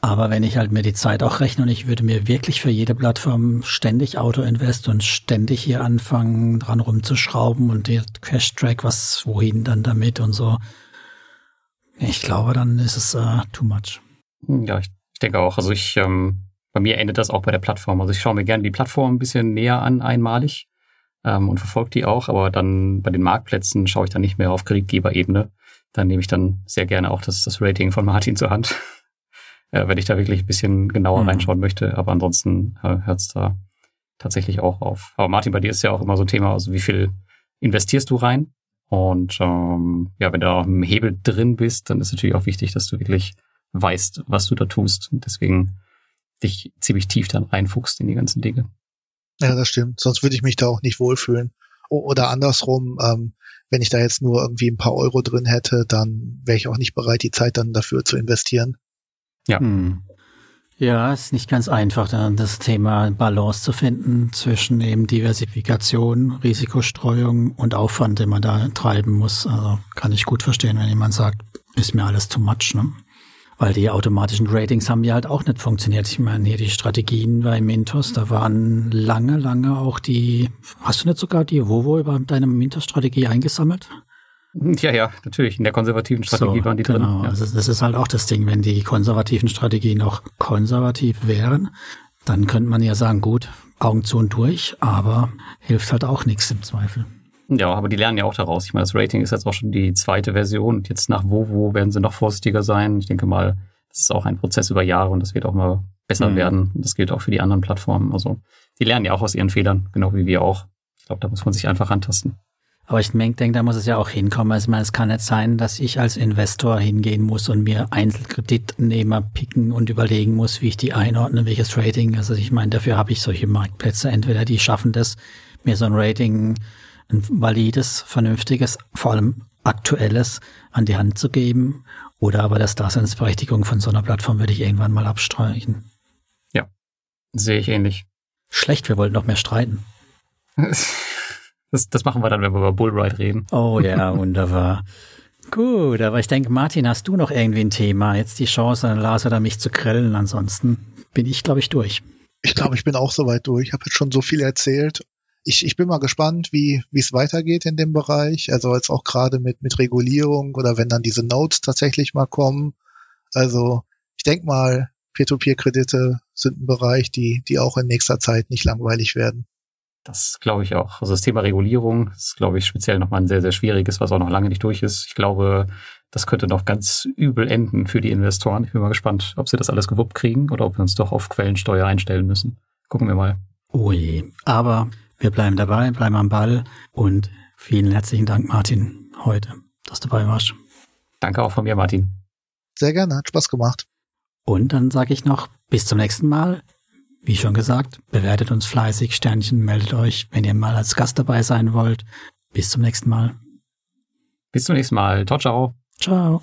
Aber wenn ich halt mir die Zeit auch rechne und ich würde mir wirklich für jede Plattform ständig Auto-Invest und ständig hier anfangen, dran rumzuschrauben und der Cash-Track, was, wohin dann damit und so. Ich glaube, dann ist es uh, too much. Ja, ich, ich denke auch. Also ich, ähm, bei mir endet das auch bei der Plattform. Also ich schaue mir gerne die Plattform ein bisschen näher an, einmalig, ähm, und verfolge die auch, aber dann bei den Marktplätzen schaue ich dann nicht mehr auf Kreditgeberebene. Dann nehme ich dann sehr gerne auch das, das Rating von Martin zur Hand äh, wenn ich da wirklich ein bisschen genauer mhm. reinschauen möchte. Aber ansonsten äh, hört es da tatsächlich auch auf. Aber Martin, bei dir ist ja auch immer so ein Thema, also wie viel investierst du rein? Und ähm, ja, wenn du auch im Hebel drin bist, dann ist natürlich auch wichtig, dass du wirklich weißt, was du da tust. Und deswegen dich ziemlich tief dann reinfuchst in die ganzen Dinge. Ja, das stimmt. Sonst würde ich mich da auch nicht wohlfühlen. Oder andersrum, ähm, wenn ich da jetzt nur irgendwie ein paar Euro drin hätte, dann wäre ich auch nicht bereit, die Zeit dann dafür zu investieren. Ja. Hm. Ja, ist nicht ganz einfach, dann das Thema Balance zu finden zwischen eben Diversifikation, Risikostreuung und Aufwand, den man da treiben muss. Also kann ich gut verstehen, wenn jemand sagt, ist mir alles too much. Ne? Weil die automatischen Ratings haben ja halt auch nicht funktioniert. Ich meine, hier die Strategien bei Mintos, da waren lange, lange auch die, hast du nicht sogar die Vovo über deine Mintos-Strategie eingesammelt? Ja, ja, natürlich. In der konservativen Strategie so, waren die genau. drin. Ja. Also das ist halt auch das Ding, wenn die konservativen Strategien noch konservativ wären, dann könnte man ja sagen, gut, Augen zu und durch, aber hilft halt auch nichts im Zweifel. Ja, aber die lernen ja auch daraus. Ich meine, das Rating ist jetzt auch schon die zweite Version und jetzt nach Vovo werden sie noch vorsichtiger sein. Ich denke mal, das ist auch ein Prozess über Jahre und das wird auch mal besser mhm. werden. Und das gilt auch für die anderen Plattformen. Also die lernen ja auch aus ihren Fehlern, genau wie wir auch. Ich glaube, da muss man sich einfach antasten. Aber ich denke, da muss es ja auch hinkommen. Also ich meine, es kann nicht sein, dass ich als Investor hingehen muss und mir Einzelkreditnehmer picken und überlegen muss, wie ich die einordne, welches Rating. Also ich meine, dafür habe ich solche Marktplätze. Entweder die schaffen das, mir so ein Rating ein valides, vernünftiges, vor allem aktuelles an die Hand zu geben. Oder aber das Daseinsberechtigung von so einer Plattform würde ich irgendwann mal abstreichen. Ja, sehe ich ähnlich. Schlecht, wir wollten noch mehr streiten. Das, das machen wir dann, wenn wir über Bullride reden. Oh ja, wunderbar. Gut, aber ich denke, Martin, hast du noch irgendwie ein Thema? Jetzt die Chance, Lars oder mich zu grillen. Ansonsten bin ich, glaube ich, durch. Ich glaube, ich bin auch soweit durch. Ich habe jetzt schon so viel erzählt ich, ich bin mal gespannt, wie wie es weitergeht in dem Bereich. Also jetzt auch gerade mit mit Regulierung oder wenn dann diese Notes tatsächlich mal kommen. Also ich denke mal, Peer-to-Peer-Kredite sind ein Bereich, die die auch in nächster Zeit nicht langweilig werden. Das glaube ich auch. Also das Thema Regulierung ist, glaube ich, speziell nochmal ein sehr, sehr schwieriges, was auch noch lange nicht durch ist. Ich glaube, das könnte noch ganz übel enden für die Investoren. Ich bin mal gespannt, ob sie das alles gewuppt kriegen oder ob wir uns doch auf Quellensteuer einstellen müssen. Gucken wir mal. Ui, aber wir bleiben dabei, bleiben am Ball und vielen herzlichen Dank, Martin, heute, dass du dabei warst. Danke auch von mir, Martin. Sehr gerne, hat Spaß gemacht. Und dann sage ich noch, bis zum nächsten Mal. Wie schon gesagt, bewertet uns fleißig, Sternchen, meldet euch, wenn ihr mal als Gast dabei sein wollt. Bis zum nächsten Mal. Bis zum nächsten Mal. Ciao, ciao. Ciao.